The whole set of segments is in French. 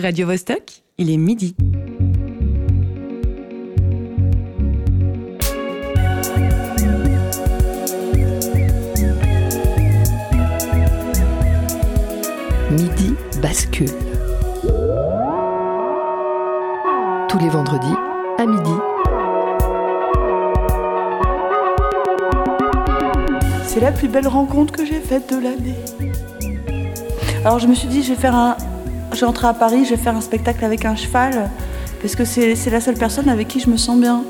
Radio Vostok, il est midi. Midi bascule. Tous les vendredis à midi. C'est la plus belle rencontre que j'ai faite de l'année. Alors je me suis dit, je vais faire un. Je vais rentrer à Paris, je vais faire un spectacle avec un cheval, parce que c'est la seule personne avec qui je me sens bien.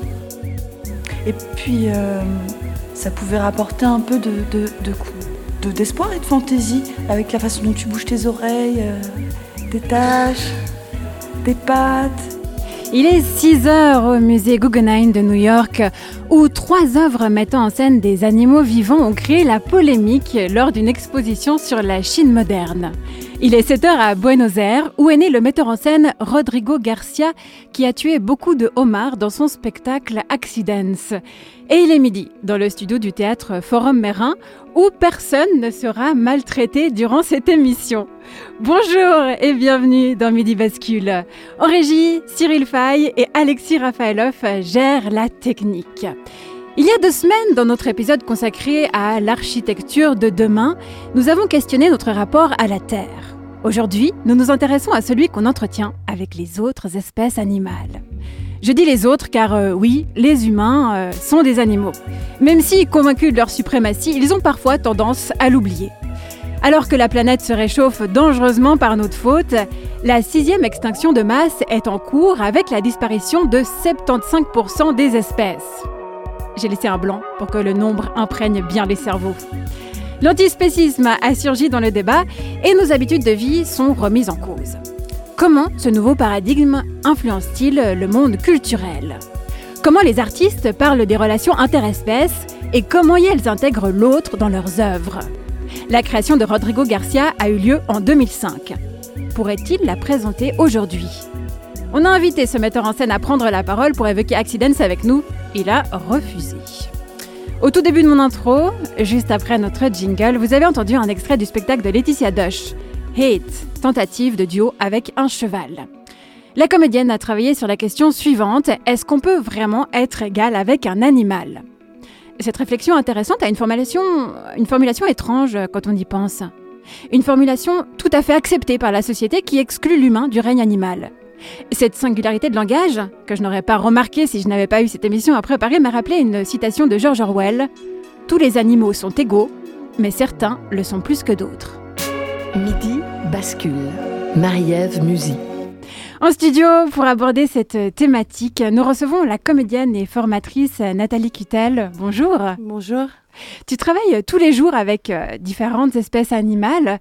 Et puis, euh, ça pouvait rapporter un peu de, de, de, de- d'espoir et de fantaisie, avec la façon dont tu bouges tes oreilles, euh, des taches, des pattes. Il est 6 heures au musée Guggenheim de New York, où trois œuvres mettant en scène des animaux vivants ont créé la polémique lors d'une exposition sur la Chine moderne. Il est 7 heures à Buenos Aires, où est né le metteur en scène Rodrigo Garcia, qui a tué beaucoup de homards dans son spectacle Accidents. Et il est midi, dans le studio du théâtre Forum Mérin, où personne ne sera maltraité durant cette émission. Bonjour et bienvenue dans Midi Bascule. En régie, Cyril Fay et Alexis Rafaelov gèrent la technique. Il y a deux semaines, dans notre épisode consacré à l'architecture de demain, nous avons questionné notre rapport à la Terre. Aujourd'hui, nous nous intéressons à celui qu'on entretient avec les autres espèces animales. Je dis les autres car euh, oui, les humains euh, sont des animaux. Même si, convaincus de leur suprématie, ils ont parfois tendance à l'oublier. Alors que la planète se réchauffe dangereusement par notre faute, la sixième extinction de masse est en cours avec la disparition de 75% des espèces. J'ai laissé un blanc pour que le nombre imprègne bien les cerveaux. L'antispécisme a surgi dans le débat et nos habitudes de vie sont remises en cause. Comment ce nouveau paradigme influence-t-il le monde culturel? Comment les artistes parlent des relations interespèces et comment elles intègrent l'autre dans leurs œuvres? La création de Rodrigo Garcia a eu lieu en 2005. Pourrait-il la présenter aujourd'hui? On a invité ce metteur en scène à prendre la parole pour évoquer Accidents avec nous. Il a refusé. Au tout début de mon intro, juste après notre jingle, vous avez entendu un extrait du spectacle de Laetitia Dush, Hate, tentative de duo avec un cheval. La comédienne a travaillé sur la question suivante est-ce qu'on peut vraiment être égal avec un animal? Cette réflexion intéressante a une formulation, une formulation étrange quand on y pense. Une formulation tout à fait acceptée par la société qui exclut l'humain du règne animal. Cette singularité de langage, que je n'aurais pas remarqué si je n'avais pas eu cette émission à préparer, m'a rappelé une citation de George Orwell Tous les animaux sont égaux, mais certains le sont plus que d'autres. Midi bascule. Marie-Ève Musy. En studio, pour aborder cette thématique, nous recevons la comédienne et formatrice Nathalie Cutel. Bonjour. Bonjour. Tu travailles tous les jours avec euh, différentes espèces animales.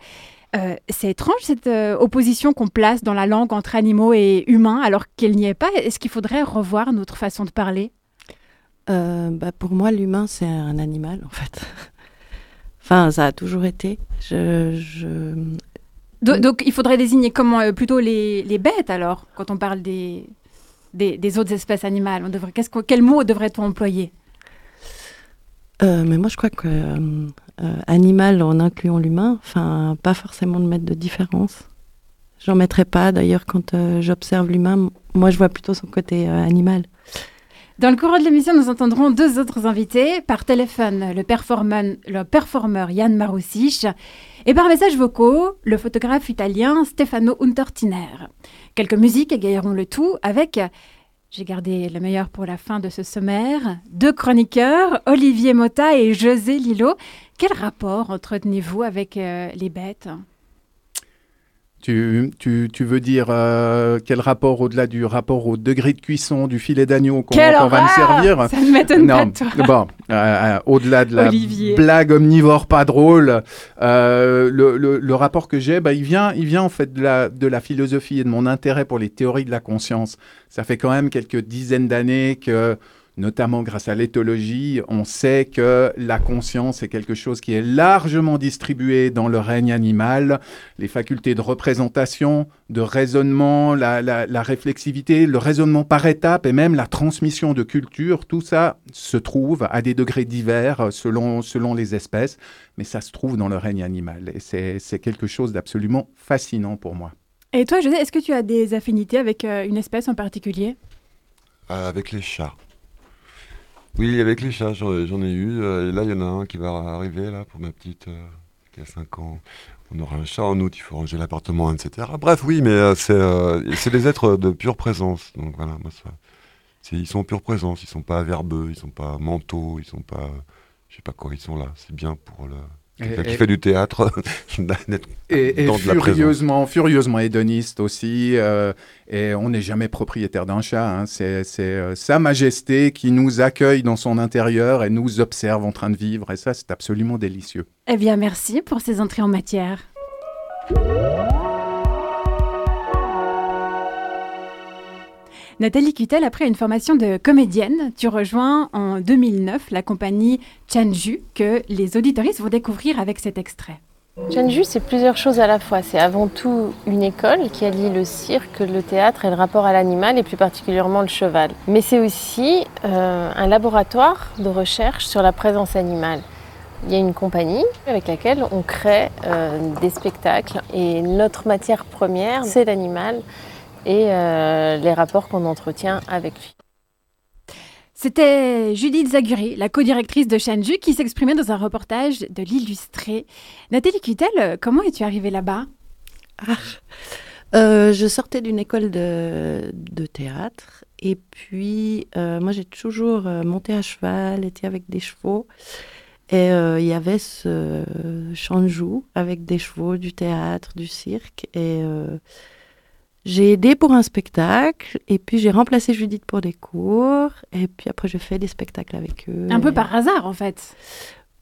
Euh, c'est étrange cette euh, opposition qu'on place dans la langue entre animaux et humains alors qu'il n'y est pas. Est-ce qu'il faudrait revoir notre façon de parler? Euh, bah, pour moi, l'humain, c'est un animal, en fait. enfin, ça a toujours été. Je, je... Do- Donc il faudrait désigner comment plutôt les, les bêtes alors quand on parle des, des, des autres espèces animales. On devrait, quel mot devrait-on employer? Mais moi, je crois que animal, en incluant l'humain, enfin, pas forcément de mettre de différence. J'en mettrais pas, d'ailleurs, quand euh, j'observe l'humain, moi, je vois plutôt son côté euh, animal. Dans le courant de l'émission, nous entendrons deux autres invités. Par téléphone, le performeur, Yann Maroussich et par messages vocaux, le photographe italien Stefano Untertiner. Quelques musiques égayeront le tout avec, j'ai gardé le meilleur pour la fin de ce sommaire, deux chroniqueurs, Olivier Motta et José Lillo. Quel rapport entretenez-vous avec euh, les bêtes? Tu, tu, tu veux dire euh, quel rapport au-delà du rapport au degré de cuisson du filet d'agneau qu'on va me servir? Ça ne m'étonne pas Non, de toi. bon, euh, euh, au-delà de la Olivier. blague omnivore pas drôle, euh, le, le- le rapport que j'ai, bah, il, vient, il vient en fait de la, de la philosophie et de mon intérêt pour les théories de la conscience. Ça fait quand même quelques dizaines d'années que notamment grâce à l'éthologie, on sait que la conscience est quelque chose qui est largement distribué dans le règne animal. Les facultés de représentation, de raisonnement, la, la- la réflexivité, le raisonnement par étapes et même la transmission de culture, tout ça se trouve à des degrés divers euh, selon, selon les espèces, mais ça se trouve dans le règne animal. Et c'est c'est quelque chose d'absolument fascinant pour moi. Et toi, José, est-ce que tu as des affinités avec euh, une espèce en particulier? Euh, avec les chats. Oui, avec les chats, j'en ai eu. euh, et là, il y en a un qui va arriver là pour ma petite euh, qui a 5 ans. On aura un chat en août, il faut ranger l'appartement, etc. Bref, oui, mais euh, c'est euh, c'est des êtres de pure présence. Donc voilà, moi, ça, ils sont en pure présence. Ils sont pas verbeux, ils sont pas mentaux, ils sont pas. je sais pas quoi, ils sont là. C'est bien pour le. Quelqu'un qui Et- fait du théâtre Et, et dans de la présence. furieusement, furieusement hédoniste aussi. euh, et on n'est jamais propriétaire d'un chat. hein. C'est c'est, euh, Sa Majesté qui nous accueille dans son intérieur et nous observe en train de vivre. Et ça, c'est absolument délicieux. Eh bien, merci pour ces entrées en matière. Nathalie Cutel, après une formation de comédienne, tu rejoins en 2009 la compagnie Chanju que les auditoristes vont découvrir avec cet extrait. Chanju, c'est plusieurs choses à la fois. C'est avant tout une école qui allie le cirque, le théâtre et le rapport à l'animal, et plus particulièrement le cheval. Mais c'est aussi euh, un laboratoire de recherche sur la présence animale. Il y a une compagnie avec laquelle on crée euh, des spectacles, et notre matière première, c'est l'animal et euh, les rapports qu'on entretient avec lui. C'était Judith Zaguri, la co-directrice de Chanju, qui s'exprimait dans un reportage de l'Illustré. Nathalie Cutel, comment es-tu arrivée là-bas? Euh, je sortais d'une école de, de théâtre et puis euh, moi j'ai toujours monté à cheval, été avec des chevaux et euh, il y avait ce joue avec des chevaux, du théâtre, du cirque et euh, j'ai aidé pour un spectacle et puis j'ai remplacé Judith pour des cours et puis après j'ai fait des spectacles avec eux. Un peu par hasard, en fait.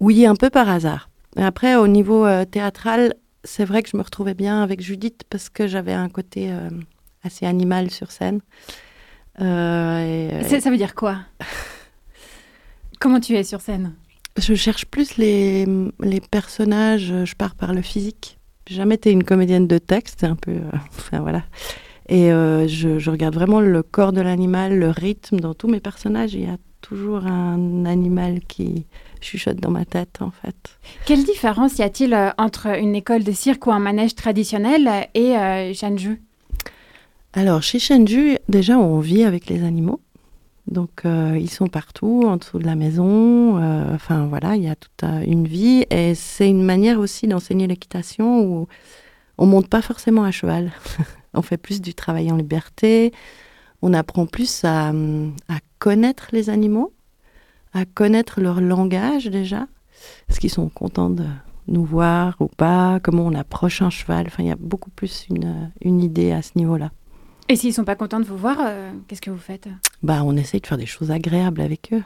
oui, un peu par hasard. Et après, au niveau euh, théâtral, c'est vrai que je me retrouvais bien avec Judith parce que j'avais un côté euh, assez animal sur scène. Euh, et, Ça veut dire quoi? Comment tu es sur scène? Je cherche plus les, les personnages, je pars par le physique. J'ai jamais été une comédienne de texte, c'est un peu. euh, enfin voilà. Et euh, je, je regarde vraiment le corps de l'animal, le rythme dans tous mes personnages. Il y a toujours un animal qui chuchote dans ma tête, en fait. Quelle différence y a-t-il euh, entre une école de cirque ou un manège traditionnel et euh, Shanju Alors, chez Shenju, déjà, on vit avec les animaux. Donc, euh, ils sont partout, en dessous de la maison. euh, Enfin, voilà, il y a toute euh, une vie. Et c'est une manière aussi d'enseigner l'équitation où on monte pas forcément à cheval. on fait plus du travail en liberté. On apprend plus à, hum, à connaître les animaux, à connaître leur langage déjà. Est-ce qu'ils sont contents de nous voir ou pas? Comment on approche un cheval? Enfin, il y a beaucoup plus une idée à ce niveau-là. Et s'ils sont pas contents de vous voir, euh, qu'est-ce que vous faites? Bah, on essaye de faire des choses agréables avec eux.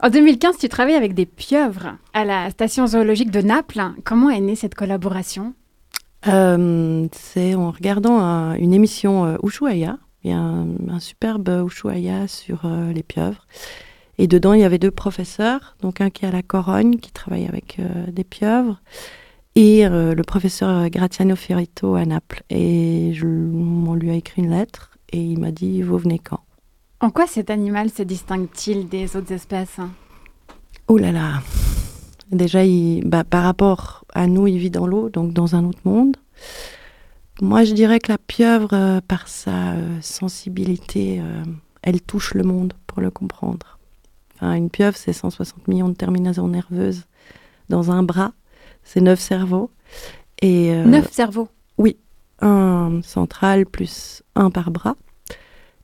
En 2015, tu travailles avec des pieuvres à la station zoologique de Naples. Comment est née cette collaboration? Euh, c'est en regardant un- une émission euh, Ushuaïa. Il y a un, un superbe Ushuaïa sur euh, les pieuvres. Et dedans, il y avait deux professeurs. Donc, un qui est à la Corogne, qui travaille avec des pieuvres, et euh, le professeur Graziano Fiorito à Naples. Et je, on lui a écrit une lettre, et il m'a dit Vous venez quand? En quoi cet animal se distingue-t-il des autres espèces? Oh là là Déjà, il, bah, par rapport à nous, il vit dans l'eau, donc dans un autre monde. Moi, je dirais que la pieuvre, euh, par sa euh, sensibilité, elle touche le monde pour le comprendre. Enfin, une pieuvre, c'est 160 millions de terminaisons nerveuses dans un bras. C'est neuf cerveaux. Et, euh, Neuf cerveaux. un central plus un par bras.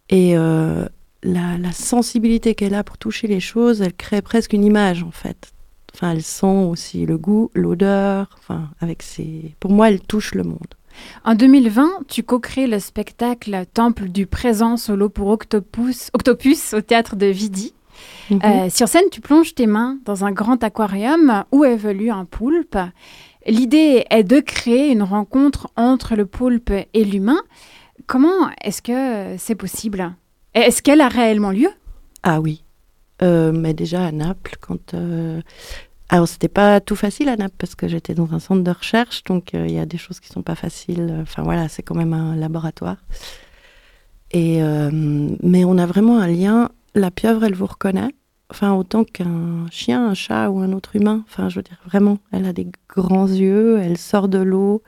Et euh, la, la sensibilité qu'elle a pour toucher les choses, elle crée presque une image en fait. Enfin, elle sent aussi le goût, l'odeur. Enfin, avec ses... Pour moi, elle touche le monde. En 2020, tu co-crées le spectacle Temple du présent solo pour Octopus, Octopus au théâtre de Vidi. Mhm. Euh, sur scène, tu plonges tes mains dans un grand aquarium où évolue un poulpe. L'idée est de créer une rencontre entre le poulpe et l'humain. Comment est-ce que c'est possible? Est-ce qu'elle a réellement lieu? Ah oui. Euh, mais déjà à Naples, quand. euh, Alors, c'était pas tout facile à Naples parce que j'étais dans un centre de recherche, donc euh, il y a des choses qui sont pas faciles. Enfin voilà, c'est quand même un laboratoire. Et euh, mais on a vraiment un lien. La pieuvre, elle vous reconnaît? Enfin, autant qu'un chien, un chat ou un autre humain. Enfin, je veux dire, vraiment, elle a des grands yeux, elle sort de l'eau,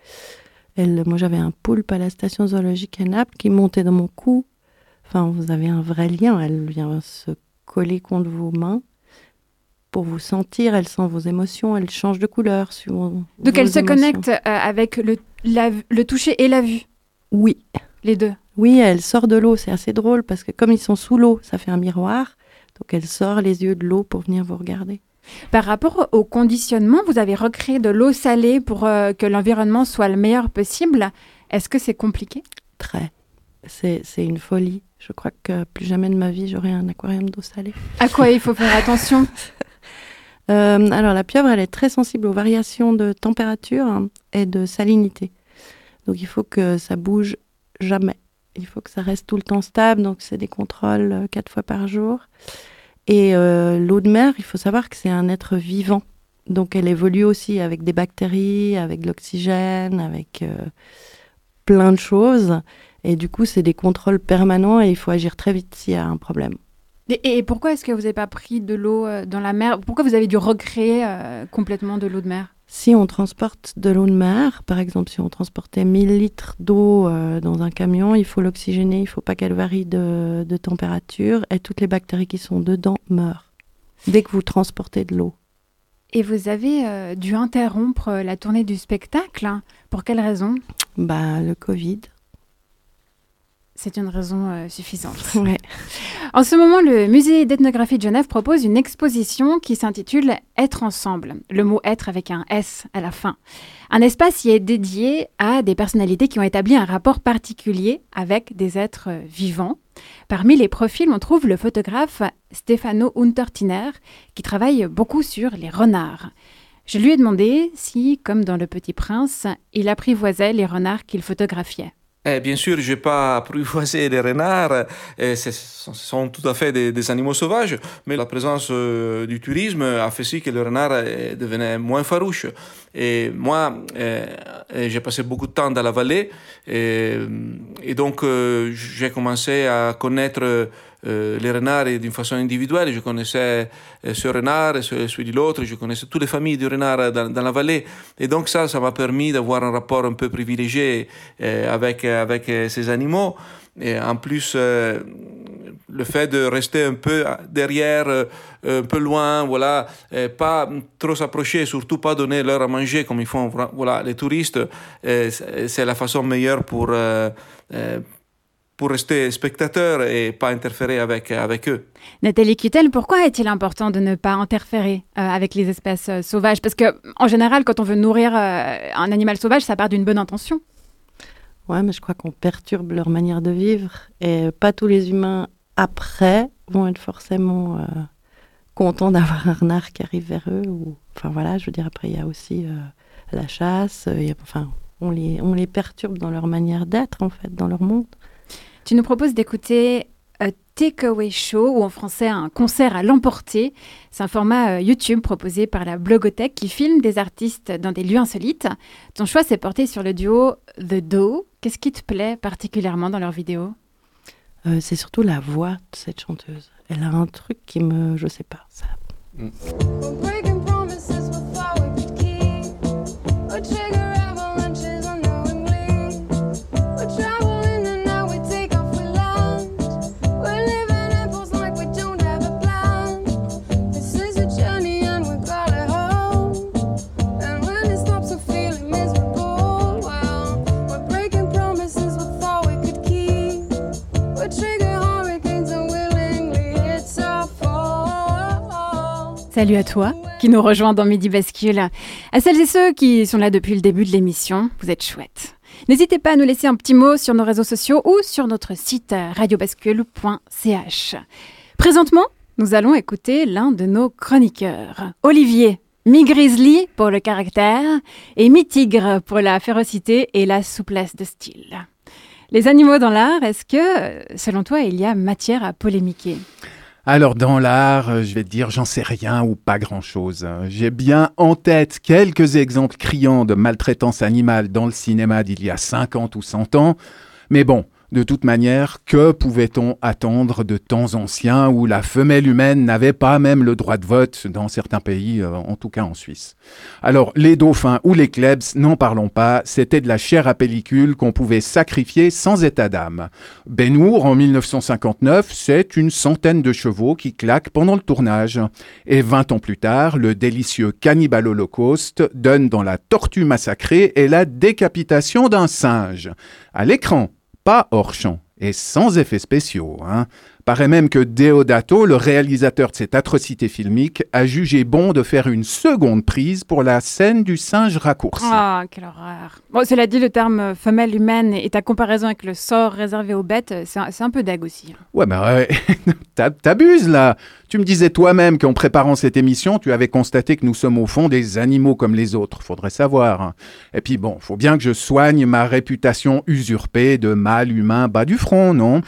Elle, moi, j'avais un poulpe à la station zoologique à Naples qui montait dans mon cou. Enfin, vous avez un vrai lien. Elle vient se coller contre vos mains pour vous sentir. Elle sent vos émotions. Elle change de couleur suivant. Donc elle se connecte euh, avec le, la- le toucher et la vue, Oui. les deux? Oui, elle sort de l'eau. C'est assez drôle parce que comme ils sont sous l'eau, ça fait un miroir. Donc elle sort les yeux de l'eau pour venir vous regarder. Par rapport au conditionnement, vous avez recréé de l'eau salée pour euh, que l'environnement soit le meilleur possible. Est-ce que c'est compliqué? Très. C'est une folie. Je crois que plus jamais de ma vie, j'aurai un aquarium d'eau salée. À quoi il faut faire attention? Euh, alors la pieuvre, elle est très sensible aux variations de température hein, et de salinité. Donc il faut que ça bouge jamais. Il faut que ça reste tout le temps stable. Donc c'est des contrôles euh, quatre fois par jour. Et euh, l'eau de mer, il faut savoir que c'est un être vivant. Donc elle évolue aussi avec des bactéries, avec l'oxygène, avec euh, plein de choses. Et du coup, c'est des contrôles permanents et il faut agir très vite s'il y a un problème. et, pourquoi est-ce que vous n'avez pas pris de l'eau dans la mer? Pourquoi vous avez dû recréer complètement de l'eau de mer? Si on transporte de l'eau de mer, par exemple, si on transportait 1000 litres d'eau euh, dans un camion, il faut l'oxygéner, il ne faut pas qu'elle varie de, de température et toutes les bactéries qui sont dedans meurent dès que vous transportez de l'eau. Et vous avez euh, dû interrompre la tournée du spectacle. hein. Pour quelle raison? Bah, le Covid. C'est une raison euh, suffisante. Ouais. En ce moment, le musée d'ethnographie de Genève propose une exposition qui s'intitule Être ensemble. Le mot être avec un S à la fin. Un espace y est dédié à des personnalités qui ont établi un rapport particulier avec des êtres euh, vivants. Parmi les profils, on trouve le photographe Stefano Untertiner qui travaille beaucoup sur les renards. Je lui ai demandé si, comme dans Le Petit Prince, il apprivoisait les renards qu'il photographiait. Eh, bien sûr, je n'ai pas apprivoisé les renards, eh, ce sont tout à fait des, animaux sauvages, mais la présence euh, du tourisme a fait si que le renard eh, devenait moins farouche. Et moi, eh, j'ai passé beaucoup de temps dans la vallée, et, donc euh, j'ai commencé à connaître les renards d'une façon individuelle. Je connaissais euh, ce renard, celui de l'autre, je connaissais toutes les familles du renard dans, dans la vallée. Et donc ça, ça m'a permis d'avoir un rapport un peu privilégié avec, avec ces animaux. Et en plus, le fait de rester un peu derrière, un peu loin, voilà, pas trop s'approcher, surtout pas donner leur à manger comme ils font voilà, les touristes, c'est la façon meilleure pour, pour rester spectateur et pas interférer avec, avec eux. Nathalie Kittel, pourquoi est-il important de ne pas interférer euh, avec les espèces euh, sauvages? Parce que, en général, quand on veut nourrir euh, un animal sauvage, ça part d'une bonne intention. Ouais, mais je crois qu'on perturbe leur manière de vivre et pas tous les humains après vont être forcément euh, contents d'avoir un renard qui arrive vers eux. Ou... Enfin voilà, je veux dire, après il y a aussi euh, la chasse. il y a- Enfin, on les, on les perturbe dans leur manière d'être en fait, dans leur monde. Tu nous proposes d'écouter A Takeaway Show, ou en français un concert à l'emporter. C'est un format euh, YouTube proposé par la Blogothèque qui filme des artistes dans des lieux insolites. Ton choix s'est porté sur le duo The Do. Qu'est-ce qui te plaît particulièrement dans leurs vidéos Euh, c'est surtout la voix de cette chanteuse. Elle a un truc qui me, je sais pas, ça. Breaking Salut à toi qui nous rejoint dans Midi Bascule. À celles et ceux qui sont là depuis le début de l'émission, vous êtes chouettes. N'hésitez pas à nous laisser un petit mot sur nos réseaux sociaux ou sur notre site euh, radiobascule.ch. Présentement, nous allons écouter l'un de nos chroniqueurs, Olivier, mi-grizzly pour le caractère et mi-tigre pour la férocité et la souplesse de style. Les animaux dans l'art, est-ce que, selon toi, il y a matière à polémiquer? Alors, dans l'art, euh, je vais te dire, j'en sais rien ou pas grand-chose. J'ai bien en tête quelques exemples criants de maltraitance animale dans le cinéma d'il y a 50 ou 100 ans. Mais bon, De toute manière, que pouvait-on attendre de temps anciens où la femelle humaine n'avait pas même le droit de vote dans certains pays, euh, en tout cas en Suisse? Alors, les dauphins ou les klebs, n'en parlons pas, c'était de la chair à pellicule qu'on pouvait sacrifier sans état d'âme. Benour, en 1959, c'est une centaine de chevaux qui claquent pendant le tournage. Et 20 ans plus tard, le délicieux Cannibal Holocaust donne dans la tortue massacrée et la décapitation d'un singe. À l'écran, pas hors champ et sans effets spéciaux. Hein. Paraît même que Deodato, le réalisateur de cette atrocité filmique, a jugé bon de faire une seconde prise pour la scène du singe raccourci. Ah, quelle horreur. Bon, cela dit, le terme femelle humaine et ta comparaison avec le sort réservé aux bêtes, c'est un, peu dague aussi. hein. Ouais, mais t'ab- t'abuses là. Tu me disais toi-même qu'en préparant cette émission, tu avais constaté que nous sommes au fond des animaux comme les autres. Faudrait savoir. hein. Et puis bon, faut bien que je soigne ma réputation usurpée de mâle humain bas du front, non?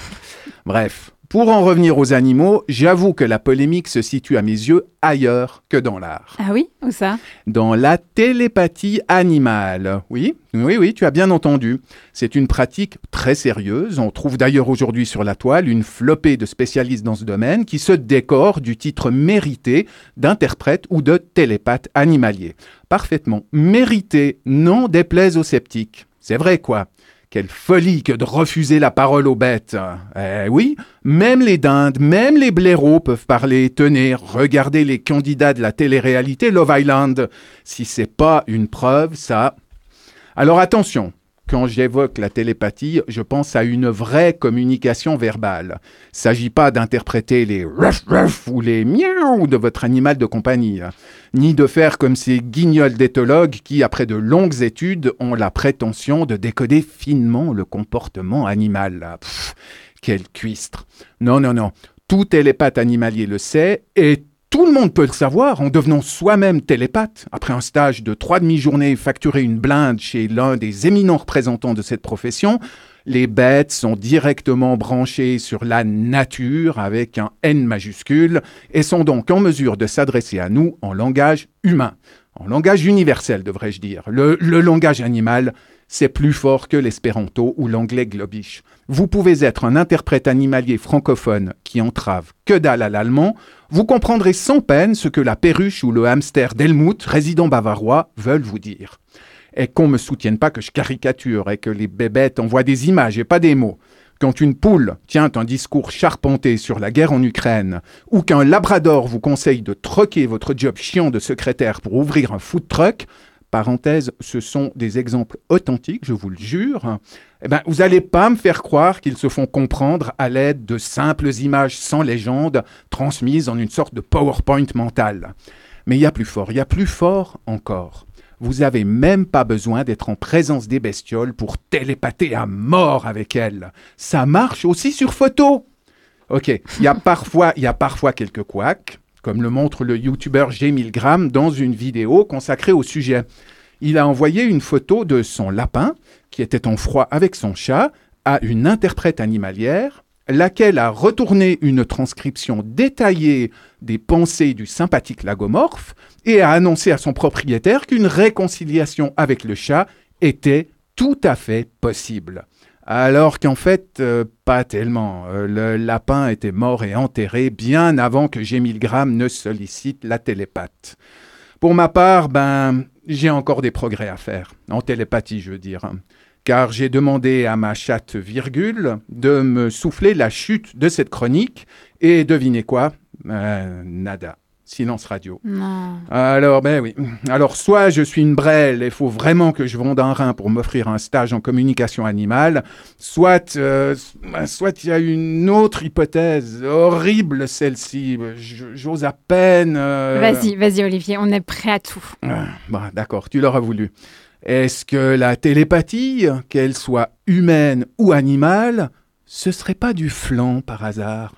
Bref. Pour en revenir aux animaux, j'avoue que la polémique se situe à mes yeux ailleurs que dans l'art. Ah oui Où ça? Dans la télépathie animale. Oui, oui, oui, tu as bien entendu. C'est une pratique très sérieuse. On trouve d'ailleurs aujourd'hui sur la toile une flopée de spécialistes dans ce domaine qui se décorent du titre mérité d'interprète ou de télépathe animalier. Parfaitement mérité, non déplaise aux sceptiques. C'est vrai quoi. Quelle folie que de refuser la parole aux bêtes. Eh oui, même les dindes, même les blaireaux peuvent parler. Tenez, regardez les candidats de la télé-réalité Love Island. Si c'est pas une preuve, ça. Alors attention, quand j'évoque la télépathie, je pense à une vraie communication verbale. S'agit pas d'interpréter les ruff ruff ou les miaou de votre animal de compagnie, hein. ni de faire comme ces guignols d'éthologues qui, après de longues études, ont la prétention de décoder finement le comportement animal. là. Pff, quel cuistre. Non, non, non. Tout télépathe animalier le sait et tout le monde peut le savoir en devenant soi-même télépathe. Après un stage de trois demi-journées facturé une blinde chez l'un des éminents représentants de cette profession, les bêtes sont directement branchées sur la nature avec un N majuscule et sont donc en mesure de s'adresser à nous en langage humain, en langage universel devrais-je dire. Le, le langage animal, c'est plus fort que l'espéranto ou l'anglais globish. Vous pouvez être un interprète animalier francophone qui entrave que dalle à l'allemand, vous comprendrez sans peine ce que la perruche ou le hamster d'Helmut, résident bavarois, veulent vous dire. Et qu'on me soutienne pas que je caricature et que les bébêtes envoient des images et pas des mots. Quand une poule tient un discours charpenté sur la guerre en Ukraine, ou qu'un labrador vous conseille de troquer votre job chiant de secrétaire pour ouvrir un food truck, parenthèse, ce sont des exemples authentiques, je vous le jure, eh ben, vous n'allez pas me faire croire qu'ils se font comprendre à l'aide de simples images sans légende transmises en une sorte de PowerPoint mental. Mais il y a plus fort, il y a plus fort encore. Vous avez même pas besoin d'être en présence des bestioles pour télépater à mort avec elles. Ça marche aussi sur photo. Ok, il y a parfois, il y a parfois quelques couacs, comme le montre le youtubeur G. Milgram dans une vidéo consacrée au sujet. Il a envoyé une photo de son lapin, qui était en froid avec son chat, à une interprète animalière, laquelle a retourné une transcription détaillée des pensées du sympathique lagomorphe et a annoncé à son propriétaire qu'une réconciliation avec le chat était tout à fait possible. Alors qu'en fait, euh, pas tellement. Euh, le lapin était mort et enterré bien avant que G. Milgram ne sollicite la télépathe. Pour ma part, ben, j'ai encore des progrès à faire, en télépathie, je veux dire. Car j'ai demandé à ma chatte virgule de me souffler la chute de cette chronique, et devinez quoi? Euh, Nada. Silence radio. Non. Alors, ben oui. Alors, soit je suis une brêle et il faut vraiment que je vonde un rein pour m'offrir un stage en communication animale, soit euh, soit il y a une autre hypothèse, horrible celle-ci. J'ose à peine. euh, Vas-y, vas-y Olivier, on est prêt à tout. ah, bon, d'accord, tu l'auras voulu. Est-ce que la télépathie, qu'elle soit humaine ou animale, ce serait pas du flan par hasard?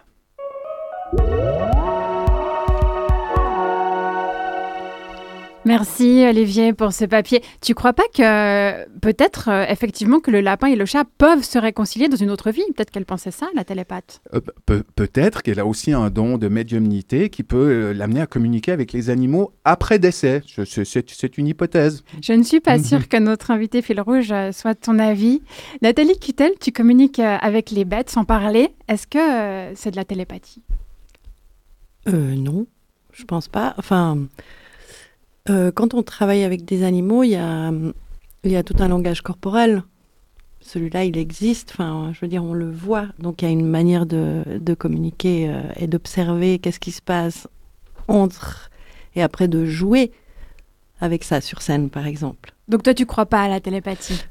Merci Olivier pour ce papier. Tu crois pas que peut-être euh, effectivement que le lapin et le chat peuvent se réconcilier dans une autre vie? Peut-être qu'elle pensait ça, la télépathe. Euh, pe- Peut-être qu'elle a aussi un don de médiumnité qui peut euh, l'amener à communiquer avec les animaux après décès. C'est- une hypothèse. Je ne suis pas Mhm. sûre que notre invité fil rouge soit de ton avis. Nathalie Cutel, tu communiques avec les bêtes sans parler. Est-ce que euh, c'est de la télépathie? Euh, non, je pense pas. Enfin, euh, quand on travaille avec des animaux, il y a, il y a tout un langage corporel. Celui-là, il existe. Enfin, je veux dire, on le voit. Donc, il y a une manière de, de communiquer euh, et d'observer qu'est-ce qui se passe entre et après de jouer avec ça sur scène, par exemple. Donc toi, tu crois pas à la télépathie?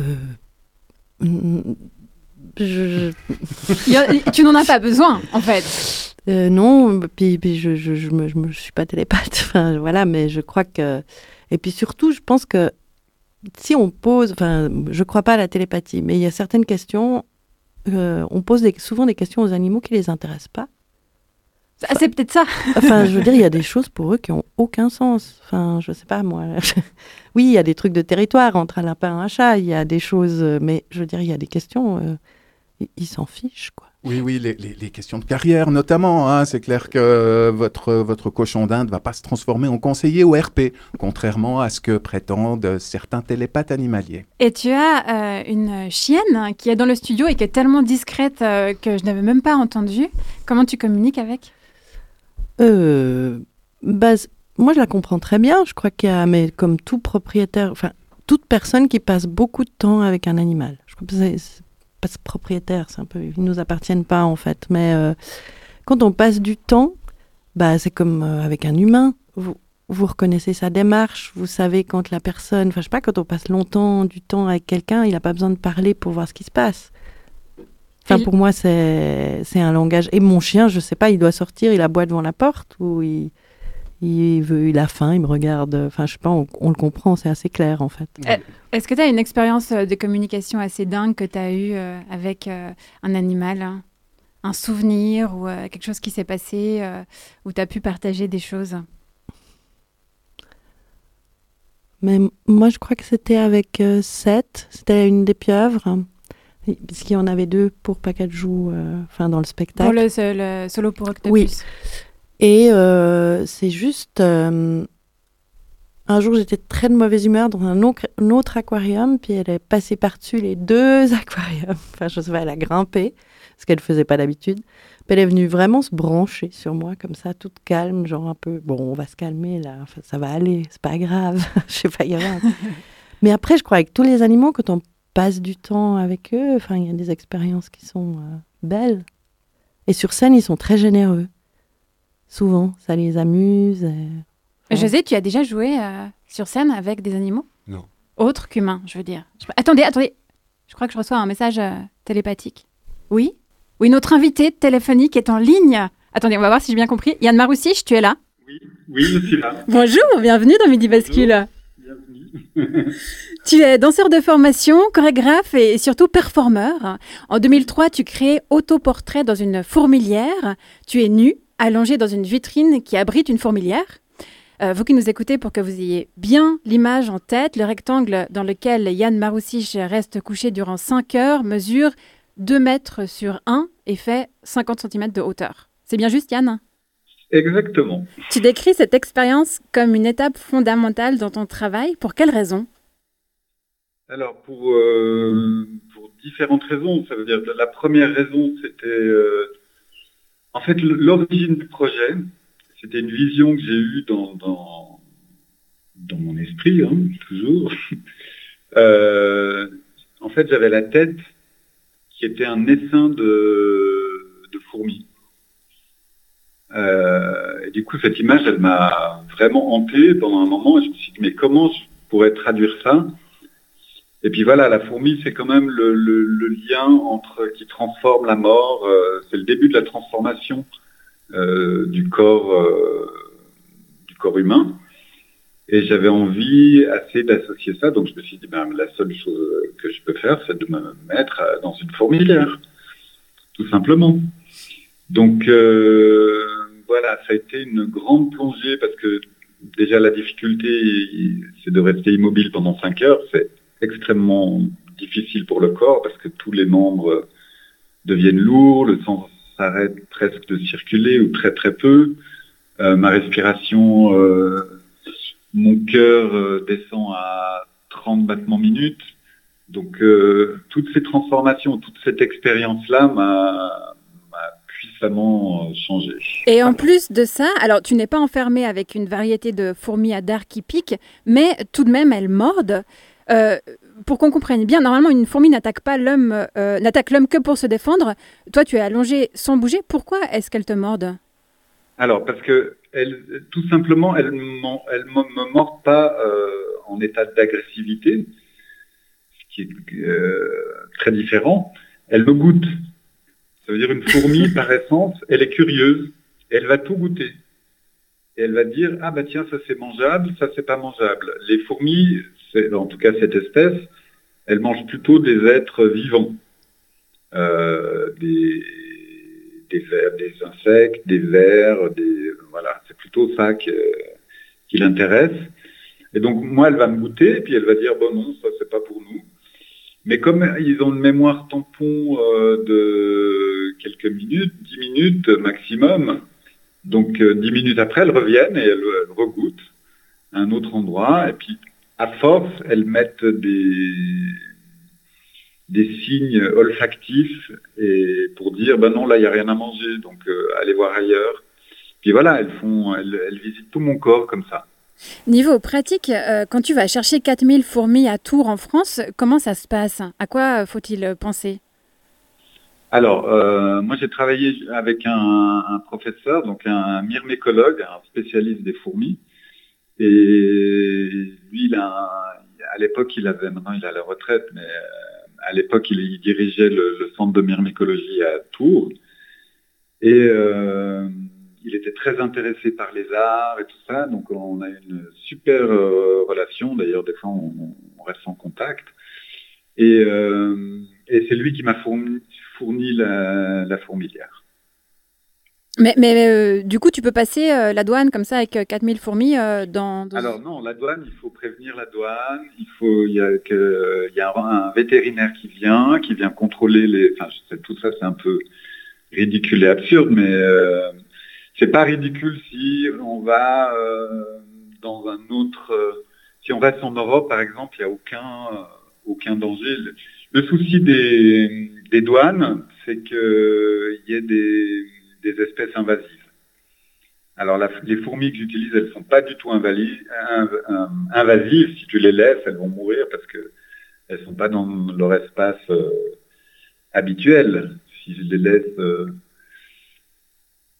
Euh, je- a- Tu n'en as pas besoin, en fait. Euh, non, puis, puis je, je, je, me, je me- suis pas télépathe, enfin, voilà, mais je crois que... Et puis surtout, je pense que si on pose... Enfin, je crois pas à la télépathie, mais il y a certaines questions... euh, on pose des- souvent des questions aux animaux qui les intéressent pas. Ah, c'est peut-être ça. Enfin, je veux dire, il y a des choses pour eux qui ont aucun sens. Enfin, je sais pas, moi. oui, il y a des trucs de territoire entre un lapin et un chat, il y a des choses... euh, Mais je veux dire, il y a des questions... euh, ils- s'en fichent, quoi. Oui, oui, les, les- les questions de carrière notamment. hein. C'est clair que votre, votre cochon d'Inde ne va pas se transformer en conseiller au RP, contrairement à ce que prétendent certains télépathes animaliers. Et tu as euh, une chienne qui est dans le studio et qui est tellement discrète euh, que je n'avais même pas entendu. Comment tu communiques avec? Bah, moi, je la comprends très bien. Je crois qu'il y a, mais comme tout propriétaire, enfin, toute personne qui passe beaucoup de temps avec un animal. Je crois que c'est pas ce propriétaire, c'est un peu, ils nous appartiennent pas en fait. Mais euh, quand on passe du temps, bah, c'est comme euh, avec un humain. Vous, vous reconnaissez sa démarche, vous savez quand la personne, enfin, je sais pas, quand on passe longtemps du temps avec quelqu'un, il n'a pas besoin de parler pour voir ce qui se passe. Enfin, pour moi, c'est un langage. Et mon chien, je sais pas, il doit sortir, il aboie devant la porte ou il, il veut, il a faim, il me regarde. Enfin, je sais pas, on, on le comprend, c'est assez clair en fait. Est-ce que tu as une expérience euh, de communication assez dingue que tu as eue euh, avec euh, un animal hein? Un souvenir ou euh, quelque chose qui s'est passé euh, où tu as pu partager des choses? Mais moi, je crois que c'était avec euh, Seth, c'était une des pieuvres, parce qu'il y en avait deux pour joue, euh, enfin dans le spectacle. Pour le, solo pour Octopus Oui. Et euh, c'est juste. euh, un jour, j'étais très de mauvaise humeur dans un, autre- un autre aquarium, puis elle est passée par-dessus les deux aquariums. Enfin, je sais pas, elle a grimpé, ce qu'elle faisait pas d'habitude. Puis elle est venue vraiment se brancher sur moi, comme ça, toute calme, genre un peu. Bon, on va se calmer là, enfin, ça va aller, c'est pas grave. je sais pas, il y avait un- Mais après, je crois, avec tous les animaux, quand on passe du temps avec eux, enfin, il y a des expériences qui sont euh, belles. Et sur scène, ils sont très généreux. Souvent, ça les amuse. et- José, tu as déjà joué euh, sur scène avec des animaux? Non. Autres qu'humains, je veux dire. Je- Attendez, attendez. Je crois que je reçois un message euh, télépathique. Oui Oui, notre invité téléphonique est en ligne. Attendez, on va voir si j'ai bien compris. Yann Maroussich, tu es là? Oui, je suis là. Bonjour, bienvenue dans Midi Bascule. Tu es danseur de formation, chorégraphe et surtout performeur. En 2003, tu crées Autoportrait dans une fourmilière. Tu es nu, allongé dans une vitrine qui abrite une fourmilière. Euh, vous qui nous écoutez, pour que vous ayez bien l'image en tête, le rectangle dans lequel Yann Maroussich reste couché durant 5 heures mesure 2 mètres sur 1 et fait 50 cm de hauteur. C'est bien juste, Yann? Exactement. Tu décris cette expérience comme une étape fondamentale dans ton travail. Pour quelle raison? Alors, pour, euh, pour différentes raisons, ça veut dire la première raison, c'était euh, en fait l'origine du projet. C'était une vision que j'ai eue dans, dans, dans mon esprit, hein, toujours. Euh, en fait, j'avais la tête qui était un essaim de, de fourmis. Euh, et du coup, cette image, elle m'a vraiment hanté pendant un moment. Et je me suis dit, mais comment je pourrais traduire ça? Et puis voilà, la fourmi, c'est quand même le, lien entre qui transforme la mort. euh, c'est le début de la transformation euh, du corps, du corps humain. Et j'avais envie assez d'associer ça. Donc je me suis dit, ben, la seule chose que je peux faire, c'est de me mettre dans une fourmilière, tout simplement. Donc voilà, ça a été une grande plongée parce que déjà la difficulté, c'est de rester immobile pendant 5 heures. C'est extrêmement difficile pour le corps parce que tous les membres deviennent lourds, le sang s'arrête presque de circuler ou très très peu. Euh, ma respiration, euh, mon cœur euh, descend à 30 battements minutes. Donc toutes ces transformations, toute cette expérience-là m'a puissamment euh, changé. Et en plus de ça, alors tu n'es pas enfermé avec une variété de fourmis à dard qui piquent, mais tout de même elles mordent. Euh, pour qu'on comprenne bien, normalement une fourmi n'attaque pas l'homme, euh, n'attaque l'homme que pour se défendre. Toi, tu es allongé sans bouger. Pourquoi est-ce qu'elle te morde Alors, parce que elle, tout simplement, elle ne me mord pas euh, en état d'agressivité, ce qui est très différent. Elle me goûte. Ça veut dire une fourmi, par essence, elle est curieuse. Elle va tout goûter. Et elle va dire, ah bah tiens, ça c'est mangeable, ça c'est pas mangeable. Les fourmis, en tout cas cette espèce, elle mange plutôt des êtres vivants. Euh, des, vers, des insectes, des vers, voilà, c'est plutôt ça qui l'intéresse. Et donc moi, elle va me goûter, et puis elle va dire bon non, ça c'est pas pour nous. Mais comme ils ont une mémoire tampon euh, de quelques minutes, 10 minutes maximum, donc euh, 10 minutes après, elles reviennent et elles, regoûtent à un autre endroit, et puis à force, elles mettent des signes olfactifs pour dire ben non là il y a rien à manger donc euh, allez voir ailleurs. Puis voilà elles font elles visitent tout mon corps comme ça Niveau pratique, euh, quand tu vas chercher 4000 fourmis à Tours en France, comment ça se passe? À quoi faut-il penser? Alors euh, moi j'ai travaillé avec un, professeur donc un myrmécologue un spécialiste des fourmis. Et lui a à l'époque il avait maintenant il à la retraite mais euh, à l'époque il, dirigeait le, centre de myrmécologie à Tours. Et euh, il était très intéressé par les arts et tout ça, donc on a une super euh, relation. D'ailleurs, des fois, on, on reste en contact. Et, euh, et c'est lui qui m'a fourni, fourni la, la fourmilière. Mais, mais euh, du coup, tu peux passer la douane comme ça avec euh, 4000 fourmis dans, dans- Alors non, la douane, il faut prévenir la douane. Il faut, il y a que, il y a un, un vétérinaire qui vient, qui vient contrôler les. Enfin, je sais, tout ça, c'est un peu ridicule et absurde, mais euh, c'est pas ridicule si on va euh, dans un autre. euh, si on reste en Europe, par exemple, il n'y a aucun euh, aucun danger. Le, souci des, douanes, c'est que il y ait des, espèces invasives. Alors la- les fourmis que j'utilise, elles sont pas du tout invali- inv- euh, invasives. Si tu les laisses, elles vont mourir parce que elles sont pas dans leur espace habituel. Si je les laisse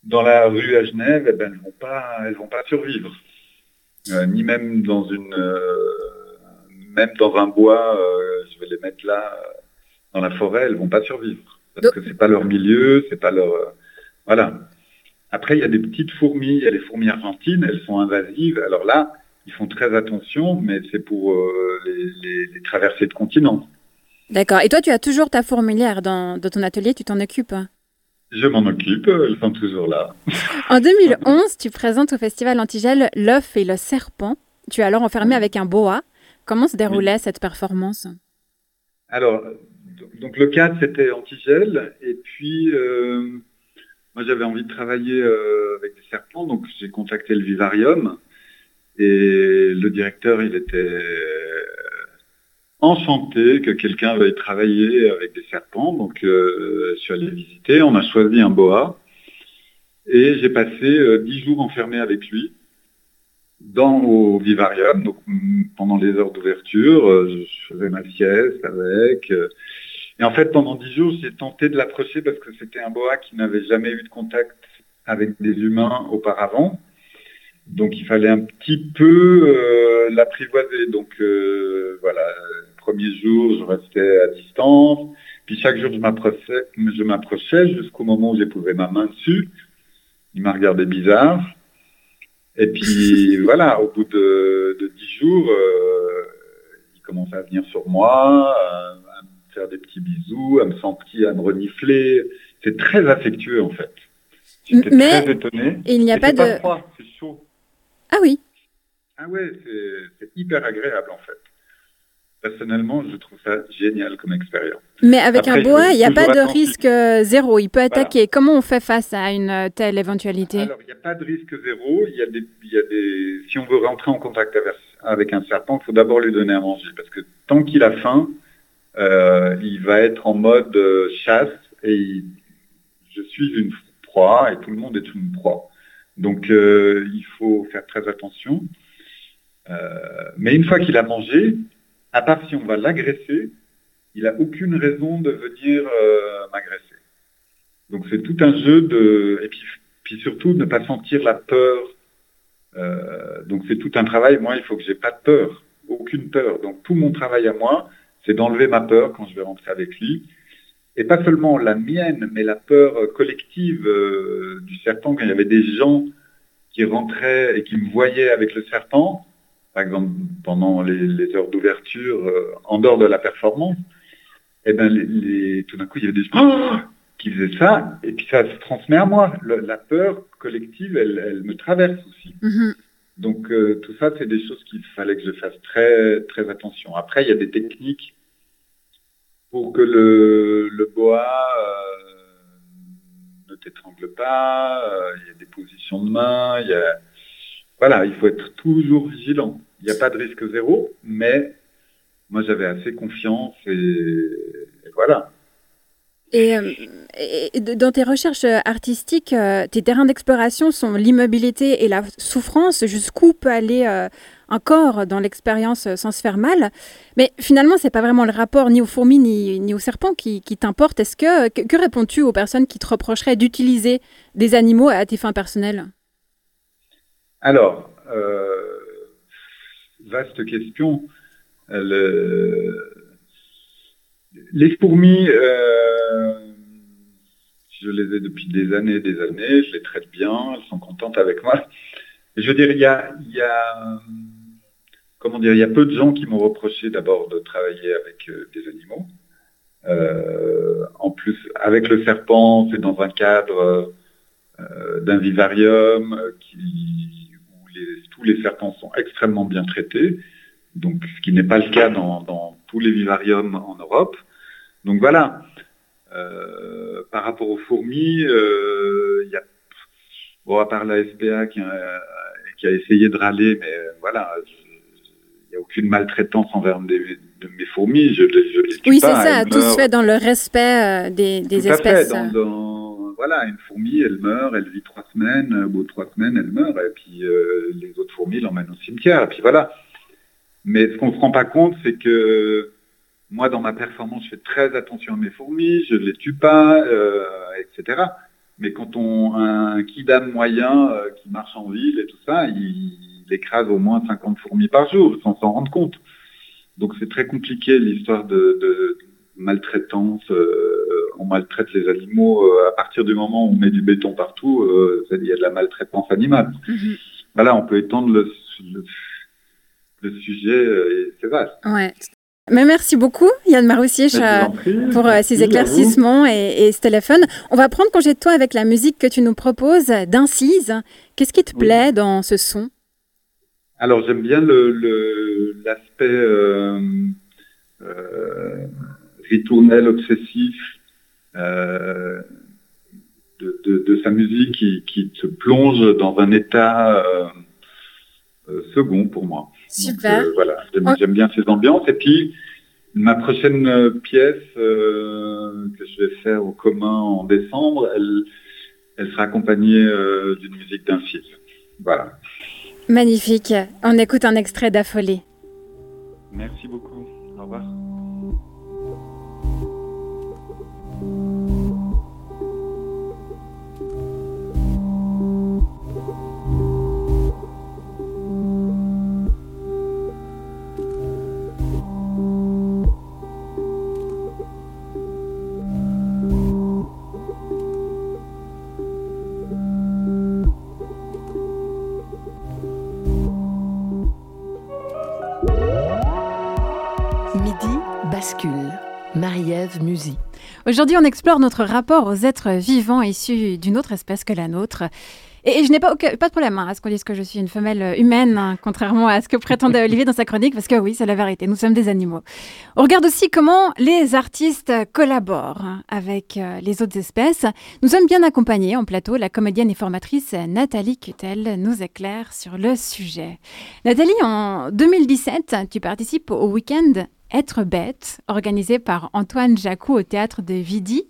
dans la rue à Genève, eh ben, elles vont pas, elles vont pas survivre. Euh, ni même dans une, euh, même dans un bois, euh, je vais les mettre là, dans la forêt, elles vont pas survivre parce que c'est pas leur milieu, c'est pas leur, voilà. Après, il y a des petites fourmis, il y a les fourmis argentines, elles sont invasives. Alors là, ils font très attention, mais c'est pour les, les- les traversées de continents. D'accord. Et toi, tu as toujours ta fourmilière dans, dans ton atelier, tu t'en occupes Je m'en occupe, elles sont toujours là. En 2011, tu présentes au festival Antigel L'œuf et le serpent. Tu es alors enfermé avec un boa. Comment se déroulait cette performance? Alors, donc le cadre c'était antigel, et puis euh, moi j'avais envie de travailler euh, avec des serpents, donc j'ai contacté le vivarium, et le directeur il était euh, enchanté que quelqu'un veuille travailler avec des serpents, donc euh, je suis allé visiter, on a choisi un boa, et j'ai passé euh, dix jours enfermé avec lui dans au vivarium, donc mm, pendant les heures d'ouverture, euh, je faisais ma sieste avec. euh, et en fait, pendant dix jours, j'ai tenté de l'approcher parce que c'était un boa qui n'avait jamais eu de contact avec des humains auparavant. Donc il fallait un petit peu euh, l'apprivoiser. Donc euh, voilà, premier jour, je restais à distance. Puis chaque jour, je m'approchais, je m'approchais jusqu'au moment où j'ai posé ma main dessus. Il m'a regardé bizarre. Et puis voilà, au bout de, de dix jours, euh, il commençait à venir sur moi, à, à me faire des petits bisous, à me sentir, à me renifler. C'est très affectueux en fait. J'étais Mais très étonné. il n'y a Et pas de- froid, c'est chaud. Ah oui. Ah ouais, c'est c'est hyper agréable en fait. Personnellement, je trouve ça génial comme expérience. Mais avec Après, un boa, il n'y a pas de risque euh, zéro. Il peut attaquer. Comment on fait face à une euh, telle éventualité? Alors, il n'y a pas de risque zéro. Il y a des, il y a des, si on veut rentrer en contact avec, un serpent, il faut d'abord lui donner à manger. Parce que tant qu'il a faim, euh, il va être en mode euh, chasse et il- je suis une proie et tout le monde est une proie. Donc, euh, il faut faire très attention. Mais une fois qu'il a mangé, à part si on va l'agresser, il n'a aucune raison de venir euh, m'agresser. Donc c'est tout un jeu de et puis, puis surtout ne pas sentir la peur. Euh, donc c'est tout un travail. Moi, il faut que j'ai pas de peur, aucune peur. Donc tout mon travail à moi, c'est d'enlever ma peur quand je vais rentrer avec lui. Et pas seulement la mienne, mais la peur collective euh, du serpent. Quand il y avait des gens qui rentraient et qui me voyaient avec le serpent, par exemple pendant les, les heures d'ouverture, euh, en dehors de la performance, et ben les, les- tout d'un coup il y avait des gens qui faisaient ça, et puis ça se transmet à moi. Le- la peur collective, elle, elle me traverse aussi. Mhm. Donc euh, tout ça, c'est des choses qu'il fallait que je fasse très très attention. Après, il y a des techniques pour que le, le boa euh, ne t'étrangle pas. il y a des positions de main. Il y a voilà, il faut être toujours vigilant. Il n'y a pas de risque zéro, mais moi j'avais assez confiance et, voilà. Et, euh, et- dans tes recherches artistiques, euh, tes terrains d'exploration sont l'immobilité et la souffrance. Jusqu'où peut aller euh, un corps dans l'expérience sans se faire mal? Mais finalement, c'est pas vraiment le rapport ni aux fourmis ni, aux serpents qui, t'importe. Est-ce que, que réponds-tu aux personnes qui te reprocheraient d'utiliser des animaux à tes fins personnelles? Alors, euh, vaste question. Le- Les fourmis, euh, je les ai depuis des années et des années, je les traite bien, elles sont contentes avec moi. Je veux dire, il y a, comment dire, il y a peu de gens qui m'ont reproché d'abord de travailler avec euh, des animaux. En plus, avec le serpent, c'est dans un cadre d'un vivarium qui, tous les serpents sont extrêmement bien traités, donc ce qui n'est pas le cas dans, dans tous les vivariums en Europe. Donc voilà. Euh, par rapport aux fourmis, euh, il y a, bon, à part la SPA qui a, qui a essayé de râler, mais euh, voilà, il n'y a aucune maltraitance envers des- de mes fourmis. Je, les- je les tue Oui, c'est ça. Tout se fait dans le respect euh, des, des Tout à fait. espèces. Dans, dans- voilà, une fourmi, elle meurt, elle vit trois semaines, au bout de trois semaines, elle meurt, et puis euh, les autres fourmis l'emmènent au cimetière, et puis voilà. Mais ce qu'on ne se rend pas compte, c'est que moi, dans ma performance, je fais très attention à mes fourmis, je ne les tue pas, euh, etc. Mais quand on un, un kidam moyen euh, qui marche en ville et tout ça, il, écrase au moins 50 fourmis par jour, sans s'en rendre compte. Donc c'est très compliqué l'histoire de maltraitance. euh, on maltraite les animaux euh, à partir du moment où on met du béton partout. euh, il y a de la maltraitance animale. Mhm. Voilà, on peut étendre le, le, le sujet euh, et c'est vaste. Ouais. Mais merci beaucoup, Yann Maroussiche, euh, pour euh, ces éclaircissements et, et ce téléphone. On va prendre congé de toi avec la musique que tu nous proposes d'Incise. Qu'est-ce qui te Oui. plaît dans ce son? Alors j'aime bien le le- l'aspect euh, euh, ritournel, obsessif euh, de, de, de sa musique qui, qui te plonge dans un état euh, euh, second pour moi. Super. Donc, voilà, j'aime Oh. j'aime bien ces ambiances. Et puis ma prochaine pièce que je vais faire au commun en décembre, elle, elle sera accompagnée d'une musique d'un film. Voilà. Magnifique. On écoute un extrait d'Affolé. Merci beaucoup. Au revoir. Aujourd'hui, on explore notre rapport aux êtres vivants issus d'une autre espèce que la nôtre. Et, je n'ai pas, de problème hein, à ce qu'on dise que je suis une femelle humaine, hein, contrairement à ce que prétendait Olivier dans sa chronique, parce que oui, c'est la vérité, nous sommes des animaux. On regarde aussi comment les artistes collaborent avec euh, les autres espèces. Nous sommes bien accompagnés en plateau. La comédienne et formatrice Nathalie Cutel nous éclaire sur le sujet. Nathalie, en 2017, tu participes au week-end Être bête, organisé par Antoine Jacou au théâtre de Vidi.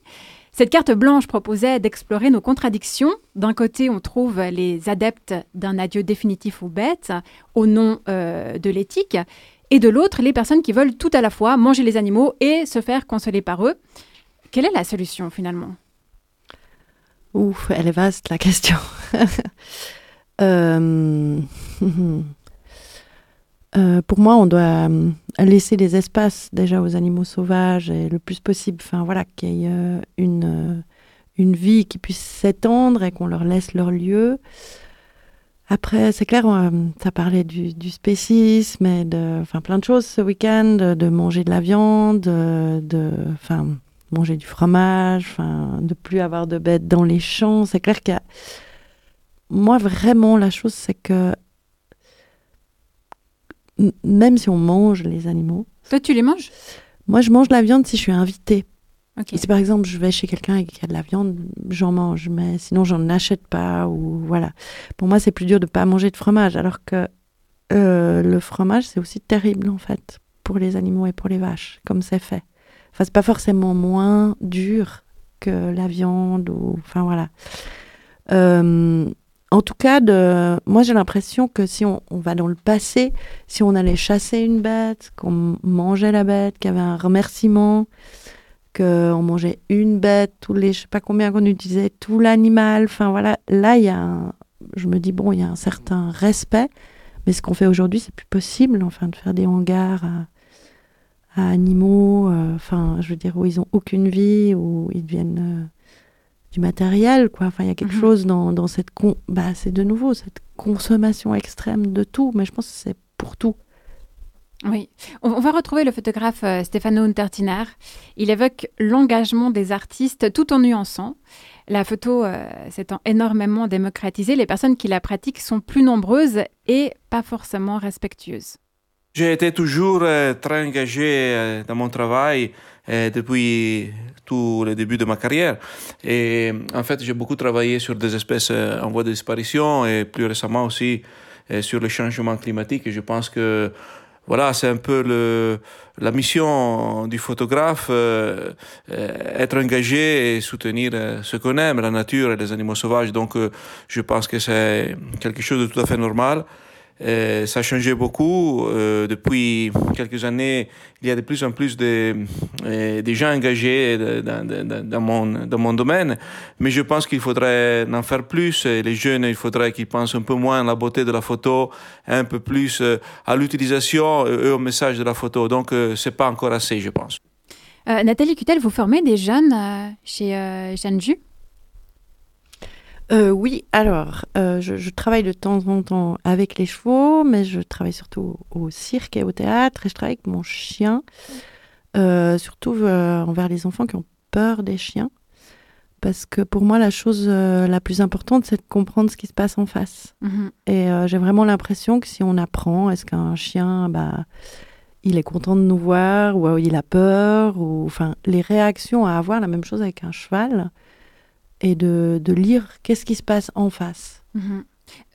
Cette carte blanche proposait d'explorer nos contradictions. D'un côté, on trouve les adeptes d'un adieu définitif aux bêtes au nom euh, de l'éthique, et de l'autre, les personnes qui veulent tout à la fois manger les animaux et se faire consoler par eux. Quelle est la solution finalement? Ouf, elle est vaste la question. Euh, euh, pour moi, on doit euh, laisser des espaces déjà aux animaux sauvages et le plus possible, enfin voilà, qu'il y ait euh, une, une vie qui puisse s'étendre et qu'on leur laisse leur lieu. Après, c'est clair, euh, ça parlait du, du spécisme et de, enfin plein de choses ce week-end, de, manger de la viande, de, enfin manger du fromage, enfin de plus avoir de bêtes dans les champs. C'est clair a moi, vraiment, la chose, c'est que même si on mange les animaux, Toi, tu les manges? Moi, je mange la viande si je suis invitée. Si par exemple, je vais chez quelqu'un et qu'il y a de la viande, j'en mange, mais sinon, j'en achète pas. Ou voilà. Pour moi, c'est plus dur de pas manger de fromage, alors que euh, le fromage, c'est aussi terrible, en fait, pour les animaux et pour les vaches, comme c'est fait. Enfin, c'est pas forcément moins dur que la viande, ou. Enfin, voilà. Euh, en tout cas, moi j'ai l'impression que si on, va dans le passé, si on allait chasser une bête, qu'on mangeait la bête, qu'il y avait un remerciement, qu'on mangeait une bête, tous les, je sais pas combien qu'on utilisait, tout l'animal, enfin voilà, là il y a un, je me dis bon, il y a un certain respect, mais ce qu'on fait aujourd'hui, c'est plus possible, enfin, de faire des hangars à, à animaux, euh, enfin, je veux dire, où ils ont aucune vie, où ils deviennent euh, du matériel, quoi. Enfin, il y a quelque Mhm. chose dans, dans cette con... bah, c'est de nouveau cette consommation extrême de tout, mais je pense que c'est pour tout. Oui. On, va retrouver le photographe euh, Stefano Untertiner. Il évoque l'engagement des artistes tout en nuançant. La photo euh, s'étant énormément démocratisée, les personnes qui la pratiquent sont plus nombreuses et pas forcément respectueuses. J'ai été toujours euh, très engagé euh, dans mon travail depuis tout le début de ma carrière. Et en fait, j'ai beaucoup travaillé sur des espèces euh, en voie de disparition et plus récemment aussi euh, sur le changement climatique. Et je pense que voilà, c'est un peu le, la mission du photographe, euh, euh, être engagé et soutenir euh, ce qu'on aime, la nature et les animaux sauvages. Donc, euh, je pense que c'est quelque chose de tout à fait normal. Euh, ça a changé beaucoup. Euh, depuis quelques années, il y a de plus en plus de, euh, de gens engagés de- dans, mon, dans mon domaine. Mais je pense qu'il faudrait en faire plus. Les jeunes, il faudrait qu'ils pensent un peu moins à la beauté de la photo, un peu plus à l'utilisation et au message de la photo. Donc, c'est pas encore assez, je pense. Nathalie Cutel, vous formez des jeunes chez Jeanne Ju Euh, oui, alors, euh, je, je travaille de temps en temps avec les chevaux, mais je travaille surtout au, au cirque et au théâtre, et je travaille avec mon chien, euh, surtout envers les enfants qui ont peur des chiens. Parce que pour moi, la chose la plus importante, c'est de comprendre ce qui se passe en face. Mhm. Et j'ai vraiment l'impression que si on apprend, est-ce qu'un chien, bah, il est content de nous voir, ou il a peur, ou enfin, les réactions à avoir, la même chose avec un cheval, et de, de lire qu'est-ce qui se passe en face. Mhm.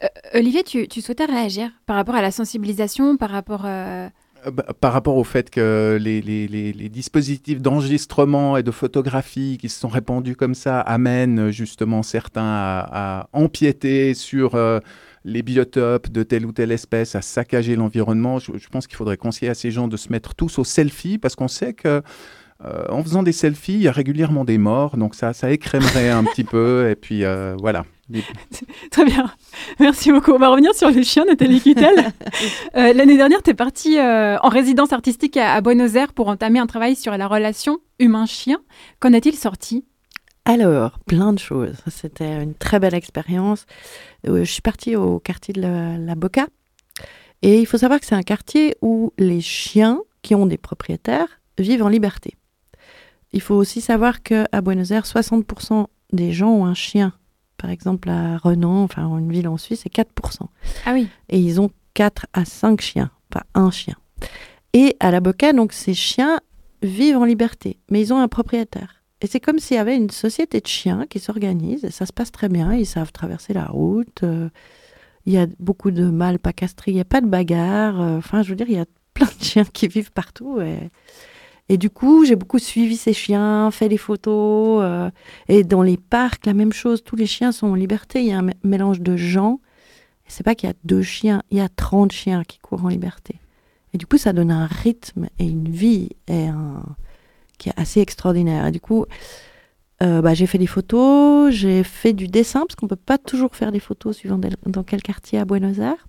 Euh, Olivier, tu, tu souhaitais réagir par rapport à la sensibilisation, par rapport... euh, Euh, bah, Par rapport au fait que les, les- les- les dispositifs d'enregistrement et de photographie qui se sont répandus comme ça amènent justement certains à, à empiéter sur euh, les biotopes de telle ou telle espèce, à saccager l'environnement, je, je pense qu'il faudrait conseiller à ces gens de se mettre tous au selfie parce qu'on sait que euh, en faisant des selfies, il y a régulièrement des morts, donc ça, ça écrémerait un petit peu, et puis euh, voilà. Très bien, merci beaucoup. On va revenir sur les chiens, Nathalie Kittel. Euh, L'année dernière, tu es partie euh, en résidence artistique à, à Buenos Aires pour entamer un travail sur la relation humain-chien. Qu'en est-il sorti? Alors, plein de choses. C'était une très belle expérience. Euh, je suis partie au quartier de la, la Boca. Et il faut savoir que c'est un quartier où les chiens qui ont des propriétaires vivent en liberté. Il faut aussi savoir qu'à Buenos Aires, 60% des gens ont un chien Par exemple, à Renan, enfin une ville en Suisse, c'est 4%. Ah oui. Et ils ont 4 à 5 chiens, pas un chien. Et à la Boca, donc ces chiens vivent en liberté, mais ils ont un propriétaire. Et c'est comme s'il y avait une société de chiens qui s'organise, et ça se passe très bien, ils savent traverser la route, euh, il y a beaucoup de mâles pas castrés, il n'y a pas de bagarre, euh, enfin je veux dire, il y a plein de chiens qui vivent partout. Et, et du coup, j'ai beaucoup suivi ces chiens, fait des photos, euh, et dans les parcs, la même chose, tous les chiens sont en liberté, il y a un mé- mélange de gens, c'est pas qu'il y a deux chiens, il y a 30 chiens qui courent en liberté. Et du coup, ça donne un rythme et une vie qui est assez extraordinaire. Et du coup, euh, bah, j'ai fait des photos, j'ai fait du dessin, parce qu'on peut pas toujours faire des photos suivant dans quel quartier à Buenos Aires,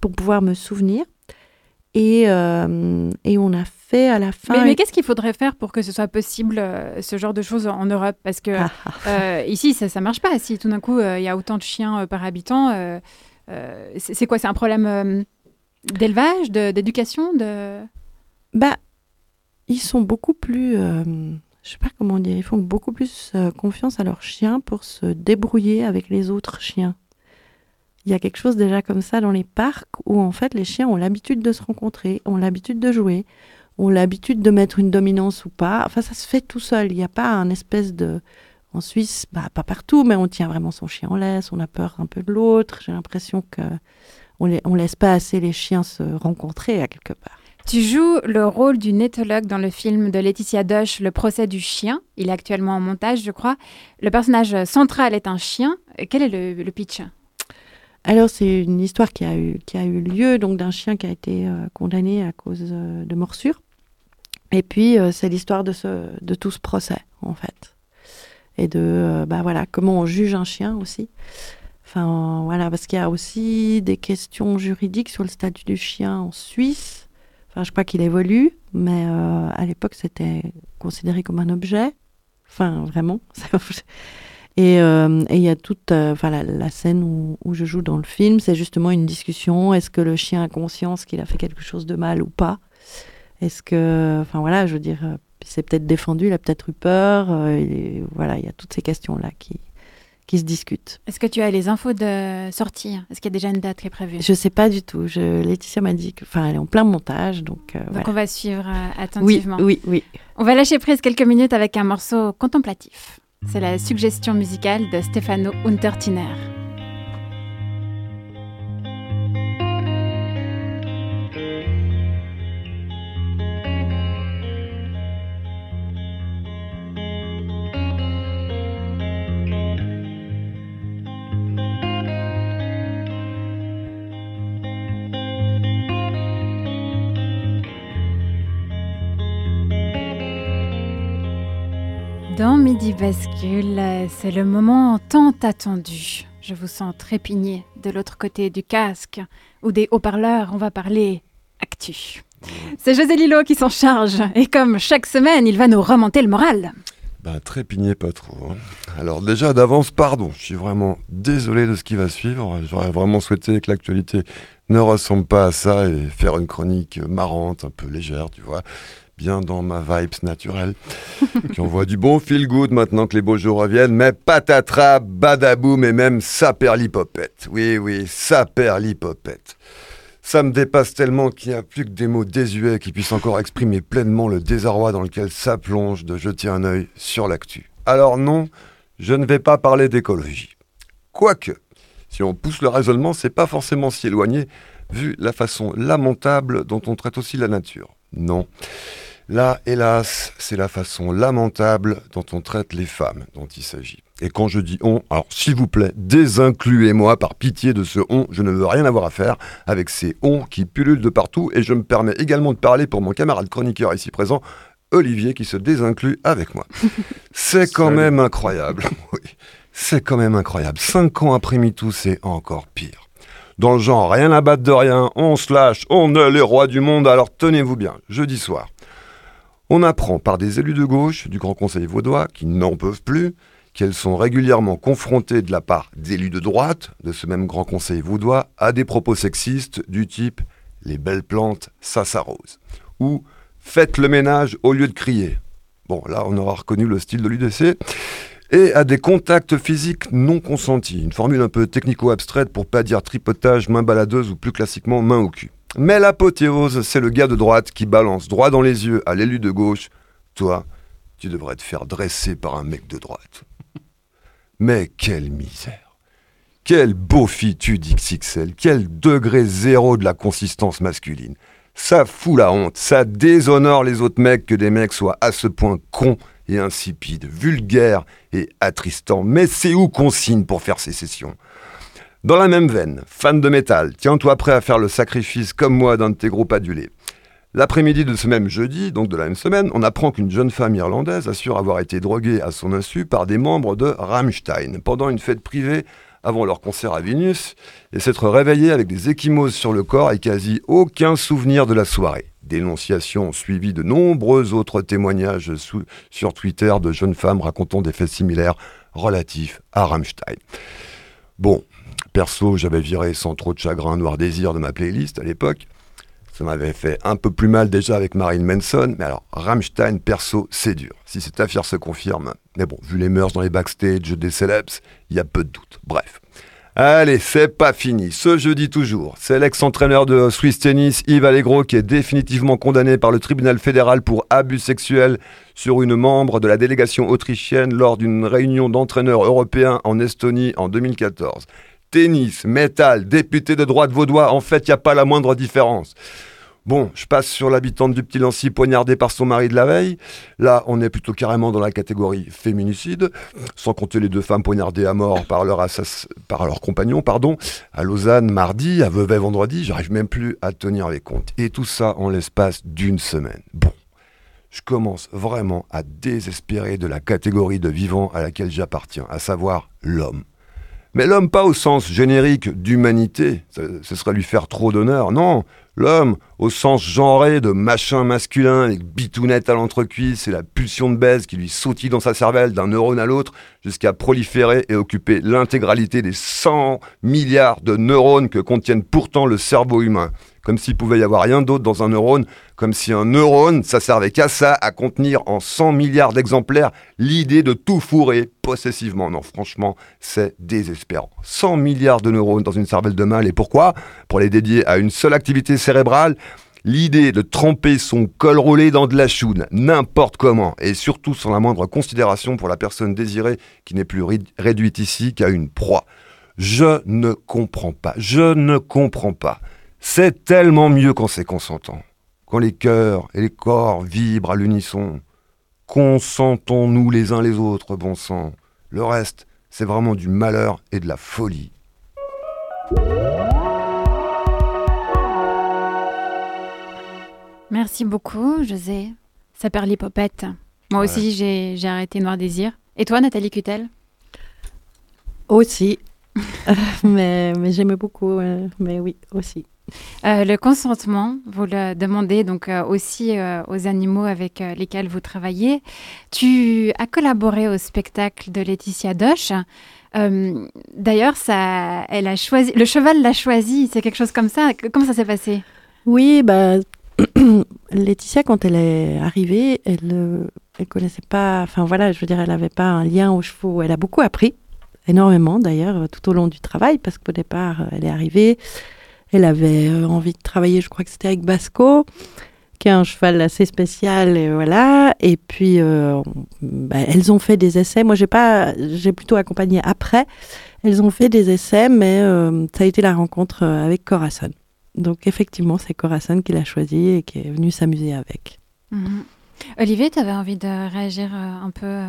pour pouvoir me souvenir. Et, euh, et on a fait à la fin... Mais, mais qu'est-ce qu'il faudrait faire pour que ce soit possible, euh, ce genre de choses en Europe? Parce que Ah, ah. euh, ici, ça ne marche pas. Si tout d'un coup, euh, il y a autant de chiens par habitant, c'est quoi? C'est un problème d'élevage, d'éducation de... Bah, ils sont beaucoup plus, je sais pas comment dire, ils font beaucoup plus confiance à leurs chiens pour se débrouiller avec les autres chiens. Il y a quelque chose déjà comme ça dans les parcs où en fait les chiens ont l'habitude de se rencontrer, ont l'habitude de jouer, ont l'habitude de mettre une dominance ou pas. Enfin, ça se fait tout seul. Il n'y a pas un espèce de en Suisse, bah, pas partout, mais on tient vraiment son chien en laisse, on a peur un peu de l'autre. J'ai l'impression que on, les- on laisse pas assez les chiens se rencontrer à quelque part. Tu joues le rôle d'une éthologue dans le film de Laetitia Doche, Le procès du chien. Il est actuellement en montage, je crois. Le personnage central est un chien. Quel est le, le pitch? Alors, c'est une histoire qui a eu, qui a eu lieu donc d'un chien qui a été euh, condamné à cause euh, de morsure. Et puis, euh, c'est l'histoire de, ce, de tout ce procès, en fait. Et de, euh, bah voilà, comment on juge un chien aussi. Enfin, voilà, parce qu'il y a aussi des questions juridiques sur le statut du chien en Suisse. Enfin, je crois qu'il évolue, mais euh, à l'époque, c'était considéré comme un objet. Enfin, vraiment. Et il y a toute enfin, la, scène où je joue dans le film, c'est justement une discussion. Est-ce que le chien a conscience qu'il a fait quelque chose de mal ou pas? Est-ce que, enfin voilà, je veux dire, euh, il s'est peut-être défendu, il a peut-être eu peur. euh, et voilà, il y a toutes ces questions-là qui, qui se discutent. Est-ce que tu as les infos de sortie Est-ce qu'il y a déjà une date qui est prévue? Je sais pas du tout. Je, Laetitia m'a dit que, enfin, elle est en plein montage, donc. euh, Donc voilà. on va suivre euh, Oui, attentivement. oui, oui. On va lâcher prise quelques minutes avec un morceau contemplatif. C'est la suggestion musicale de Stefano Untertiner. Bascule, c'est le moment tant attendu. Je vous sens trépigner de l'autre côté du casque ou des haut-parleurs. On va parler actu. C'est José Lilo qui s'en charge et comme chaque semaine, il va nous remonter le moral. Ben, trépignez pas trop. hein. Alors déjà d'avance, pardon, je suis vraiment désolé de ce qui va suivre. J'aurais vraiment souhaité que l'actualité ne ressemble pas à ça et faire une chronique marrante, un peu légère, tu vois, bien dans ma vibes naturelle. qui envoie du bon feel good maintenant que les beaux jours reviennent, mais patatras, badaboum et même saperlipopette. Oui, oui, saperlipopette. Ça me dépasse tellement qu'il n'y a plus que des mots désuets qui puissent encore exprimer pleinement le désarroi dans lequel ça plonge de jeter un œil sur l'actu. Alors non, je ne vais pas parler d'écologie. Quoique, si on pousse le raisonnement, c'est pas forcément si éloigné, vu la façon lamentable dont on traite aussi la nature. Non. Là, hélas, c'est la façon lamentable dont on traite les femmes dont il s'agit. Et quand je dis on, alors s'il vous plaît, désincluez-moi par pitié de ce on, je ne veux rien avoir à faire avec ces on qui pullulent de partout, et je me permets également de parler pour mon camarade chroniqueur ici présent, Olivier, qui se désinclut avec moi. C'est quand même incroyable, oui, c'est quand même incroyable. Cinq ans après MeToo, c'est encore pire. Dans le genre, rien à battre de rien, on se lâche, on est les rois du monde, alors tenez-vous bien, jeudi soir. On apprend par des élus de gauche du Grand Conseil vaudois qui n'en peuvent plus qu'elles sont régulièrement confrontées de la part d'élus de droite de ce même Grand Conseil vaudois à des propos sexistes du type les belles plantes, ça s'arrose ou faites le ménage au lieu de crier. Bon, là, on aura reconnu le style de l'UDC. et à des contacts physiques non consentis. Une formule un peu technico-abstraite pour pas dire tripotage, main baladeuse ou plus classiquement main au cul. Mais l'apothéose, c'est le gars de droite qui balance droit dans les yeux à l'élu de gauche. Toi, tu devrais te faire dresser par un mec de droite. Mais quelle misère quelle beaufitude XXL, quel degré zéro de la consistance masculine. Ça fout la honte, ça déshonore les autres mecs que des mecs soient à ce point cons et insipides, vulgaires et attristants. Mais c'est où qu'on signe pour faire ces sessions Dans la même veine, fan de métal, tiens-toi prêt à faire le sacrifice comme moi d'un de tes groupes adulés. L'après-midi de ce même jeudi, donc de la même semaine, on apprend qu'une jeune femme irlandaise assure avoir été droguée à son insu par des membres de Rammstein pendant une fête privée avant leur concert à Vilnius et s'être réveillée avec des échymoses sur le corps et quasi aucun souvenir de la soirée. Dénonciation suivie de nombreux autres témoignages sur Twitter de jeunes femmes racontant des faits similaires relatifs à Rammstein. Bon, perso, j'avais viré sans trop de chagrin Noir Désir de ma playlist à l'époque. Ça m'avait fait un peu plus mal déjà avec Marine Manson, mais alors Rammstein, perso, c'est dur. Si cette affaire se confirme, mais bon, vu les mœurs dans les backstage des celebs, il y a peu de doute. Bref. Allez, c'est pas fini. Ce jeudi toujours, c'est l'ex-entraîneur de Swiss Tennis, Yves Allegro, qui est définitivement condamné par le tribunal fédéral pour abus sexuels sur une membre de la délégation autrichienne lors d'une réunion d'entraîneurs européens en Estonie en 2014. Tennis, métal, député de droite vaudois, en fait, il n'y a pas la moindre différence. Bon, je passe sur l'habitante du Petit Lancy poignardée par son mari de la veille. Là, on est plutôt carrément dans la catégorie féminicide, sans compter les deux femmes poignardées à mort par leur, assass- par leur compagnon, pardon, à Lausanne mardi, à Vevey vendredi, j'arrive même plus à tenir les comptes. Et tout ça en l'espace d'une semaine. Bon, je commence vraiment à désespérer de la catégorie de vivant à laquelle j'appartiens, à savoir l'homme. Mais l'homme pas au sens générique d'humanité, ce, serait lui faire trop d'honneur, non. L'homme au sens genré de machin masculin avec bitounette à l'entrecuisse et la pulsion de baise qui lui sautille dans sa cervelle d'un neurone à l'autre jusqu'à proliférer et occuper l'intégralité des 100 milliards de neurones que contiennent pourtant le cerveau humain. Comme s'il pouvait y avoir rien d'autre dans un neurone, comme si un neurone, ça servait qu'à ça, à contenir en 100 milliards d'exemplaires l'idée de tout fourrer possessivement. Non, franchement, c'est désespérant. 100 milliards de neurones dans une cervelle de mâle, et pourquoi? Pour les dédier à une seule activité cérébrale L'idée de tremper son col roulé dans de la choune, n'importe comment, et surtout sans la moindre considération pour la personne désirée qui n'est plus réduite ici qu'à une proie. Je ne comprends pas, je ne comprends pas. C'est tellement mieux quand c'est consentant. Quand les cœurs et les corps vibrent à l'unisson. Consentons-nous les uns les autres, bon sang. Le reste, c'est vraiment du malheur et de la folie. Merci beaucoup, José. Saperlipopette. Moi Ouais. aussi, j'ai j'ai arrêté Noir Désir. Et toi, Nathalie Cutel? Aussi. mais mais j'aimais beaucoup. euh, mais oui, aussi. Euh, le consentement, vous le demandez donc euh, aussi euh, aux animaux avec lesquels vous travaillez. Tu as collaboré au spectacle de Laetitia Doche. D'ailleurs, ça, elle a choisi, le cheval l'a choisi. C'est quelque chose comme ça. Comment ça s'est passé? Oui, bah, Laetitia, quand elle est arrivée, elle elle connaissait pas. Enfin voilà, je veux dire, elle n'avait pas un lien aux chevaux. Elle a beaucoup appris, énormément d'ailleurs, tout au long du travail, parce qu'au départ, elle est arrivée. Elle avait euh, envie de travailler, je crois que c'était avec Basco, qui est un cheval assez spécial, et voilà. Et puis, euh, bah, elles ont fait des essais. Moi, j'ai pas, j'ai plutôt accompagné après. Elles ont fait des essais, mais euh, ça a été la rencontre avec Corazon. Donc, effectivement, c'est Corazon qui l'a choisi et qui est venu s'amuser avec. Mhm. Olivier, tu avais envie de réagir un peu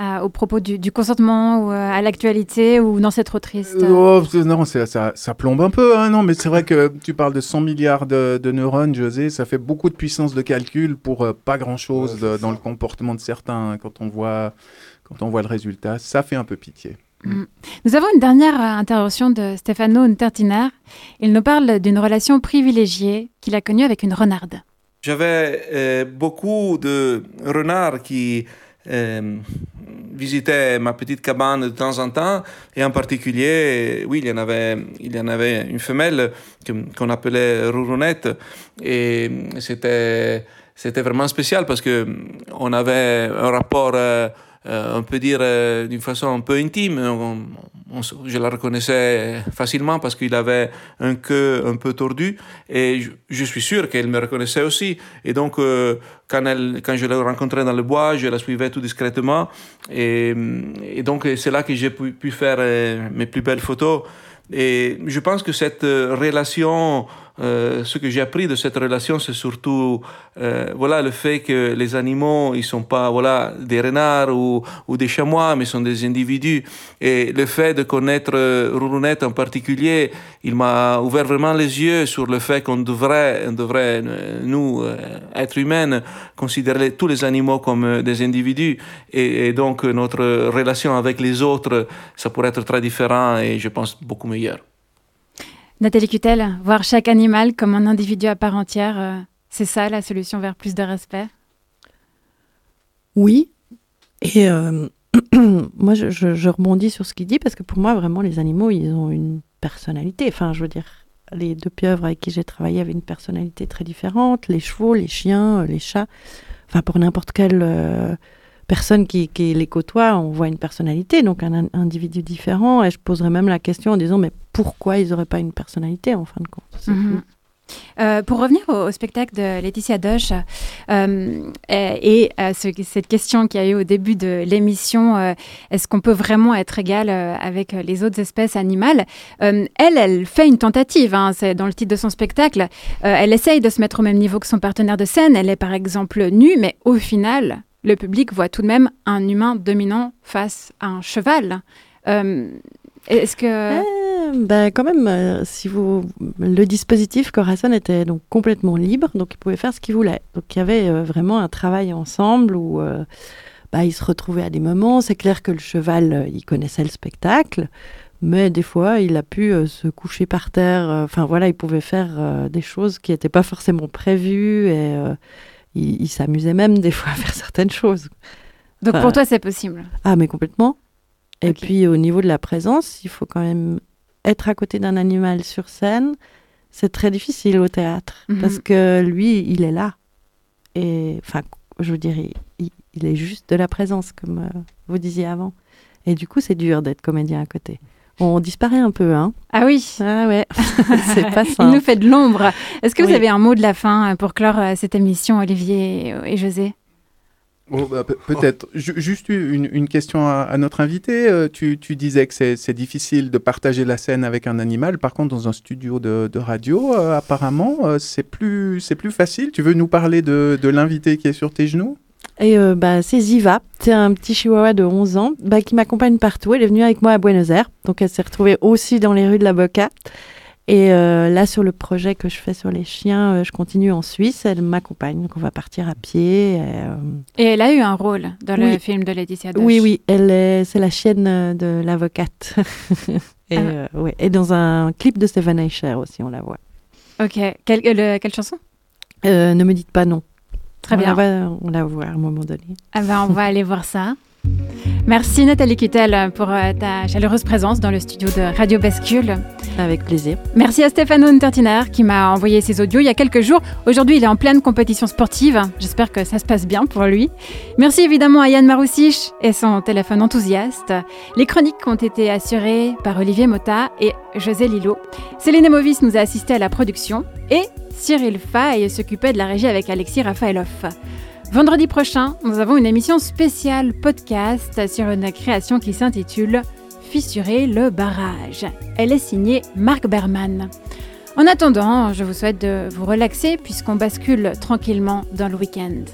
euh, au propos du, du consentement ou euh, à l'actualité ou non, c'est trop triste Oh, non, ça, ça plombe un peu. Hein, non, mais c'est vrai que tu parles de 100 milliards de, de neurones, José. Ça fait beaucoup de puissance de calcul pour euh, pas grand-chose dans le comportement de certains. hein, Quand on voit, quand on voit le résultat, ça fait un peu pitié. Mm. Nous avons une dernière euh, intervention de Stefano Untertiner. Il nous parle d'une relation privilégiée qu'il a connue avec une renarde. J'avais euh, beaucoup de renards qui euh, visitaient ma petite cabane de temps en temps. Et en particulier, oui, il y en avait, il y en avait une femelle qu'on appelait Rourounette. Et c'était, c'était vraiment spécial parce que on avait un rapport euh, euh, on peut dire euh, d'une façon un peu intime. Se- je la reconnaissais facilement parce qu'il avait un queue un peu tordu et je, suis sûr qu'elle me reconnaissait aussi. Et donc, euh, quand, elle, quand je l'ai rencontrée dans le bois, je la suivais tout discrètement. Et, et donc, c'est là que j'ai pu, pu faire euh, mes plus belles photos. Et je pense que cette euh, relation, euh, ce que j'ai appris de cette relation, c'est surtout euh, voilà, le fait que les animaux, ils sont pas voilà, des renards ou, ou des chamois, mais sont des individus. Et le fait de connaître euh, Rourounette en particulier, il m'a ouvert vraiment les yeux sur le fait qu'on devrait, on devrait euh, nous, êtres humains, considérer tous les animaux comme des individus. Et, et donc, notre relation avec les autres, ça pourrait être très différent et je pense beaucoup meilleur. Nathalie Cutel, voir chaque animal comme un individu à part entière, euh, c'est ça la solution vers plus de respect? Oui. Et euh, moi, je, rebondis sur ce qu'il dit parce que pour moi, vraiment, les animaux, ils ont une personnalité. Enfin, je veux dire, les deux pieuvres avec qui j'ai travaillé avaient une personnalité très différente. Les chevaux, les chiens, euh, les chats. Enfin, pour n'importe quelle personne qui, qui les côtoie, on voit une personnalité, donc un individu différent. Et je poserais même la question en disant, mais pourquoi ils n'auraient pas une personnalité en fin de compte C'est Mhm. Euh, pour revenir au, au spectacle de Laetitia Doche euh, et, et à ce- cette question qu'il y a eu au début de l'émission, euh, est-ce qu'on peut vraiment être égal avec les autres espèces animales Elle, elle fait une tentative, hein, c'est dans le titre de son spectacle. Elle essaye de se mettre au même niveau que son partenaire de scène. Elle est par exemple nue, mais au final, le public voit tout de même un humain dominant face à un cheval. Est-ce que... Euh, ben, quand même, euh, si vous, le dispositif Corazon était donc complètement libre, donc il pouvait faire ce qu'il voulait. Donc il y avait euh, vraiment un travail ensemble où euh, bah, ils se retrouvaient à des moments. C'est clair que le cheval, il connaissait le spectacle, mais des fois, il a pu se coucher par terre. Enfin voilà, il pouvait faire des choses qui n'étaient pas forcément prévues et il, il s'amusait même des fois à faire certaines choses. Donc Enfin, pour toi, c'est possible ah, mais complètement. Et puis au niveau de la présence, il faut quand même être à côté d'un animal sur scène. C'est très difficile au théâtre Mhm. parce que lui, il est là. Et enfin, je veux dire, il, il- il est juste de la présence, comme euh, vous disiez avant. Et du coup, c'est dur d'être comédien à côté. On disparaît un peu, hein. Ah oui Ah ouais, c'est pas Il simple. nous fait de l'ombre. Est-ce que vous avez un mot de la fin euh, pour clore euh, cette émission, Olivier et José? Bah, pe- Peut-être. Ju- Juste une, question à, notre invité. Euh, tu, disais que c'est difficile de partager la scène avec un animal. Par contre, dans un studio de, radio, euh, apparemment, euh, c'est plus, plus facile. Tu veux nous parler de, l'invité qui est sur tes genoux? Bah, c'est Ziva, c'est un petit chihuahua de 11 ans bah, qui m'accompagne partout. Elle est venue avec moi à Buenos Aires, donc elle s'est retrouvée aussi dans les rues de la Boca. Et euh, là, sur le projet que je fais sur les chiens, euh, je continue en Suisse. Elle m'accompagne, donc on va partir à pied. et, euh, Et elle a eu un rôle dans le film de Laetitia Doche. Oui, oui, elle est, c'est la chienne de l'avocate. et, Ah. ouais. et dans un clip de Stephen Eicher aussi, on la voit. Ok. Quelle, le- quelle chanson? Ne me dites pas non. Très on bien. La voit, on la voit à un moment donné. Ah ben, on va aller voir ça. Merci Nathalie Kittel pour euh, ta chaleureuse présence dans le studio de Radio Bascule. Avec plaisir. Merci à Stéphano Untertiner qui m'a envoyé ses audios il y a quelques jours. Aujourd'hui, il est en pleine compétition sportive. J'espère que ça se passe bien pour lui. Merci évidemment à Yann Maroussich et son téléphone enthousiaste. Les chroniques ont été assurées par Olivier Mota et José Lillo. Céline Movis nous a assisté à la production et Cyril Fay s'occupait de la régie avec Alexis Rafaeloff. Vendredi prochain, nous avons une émission spéciale podcast sur une création qui s'intitule Fissurer le barrage. Elle est signée Marc Berman. En attendant, je vous souhaite de vous relaxer puisqu'on bascule tranquillement dans le week-end.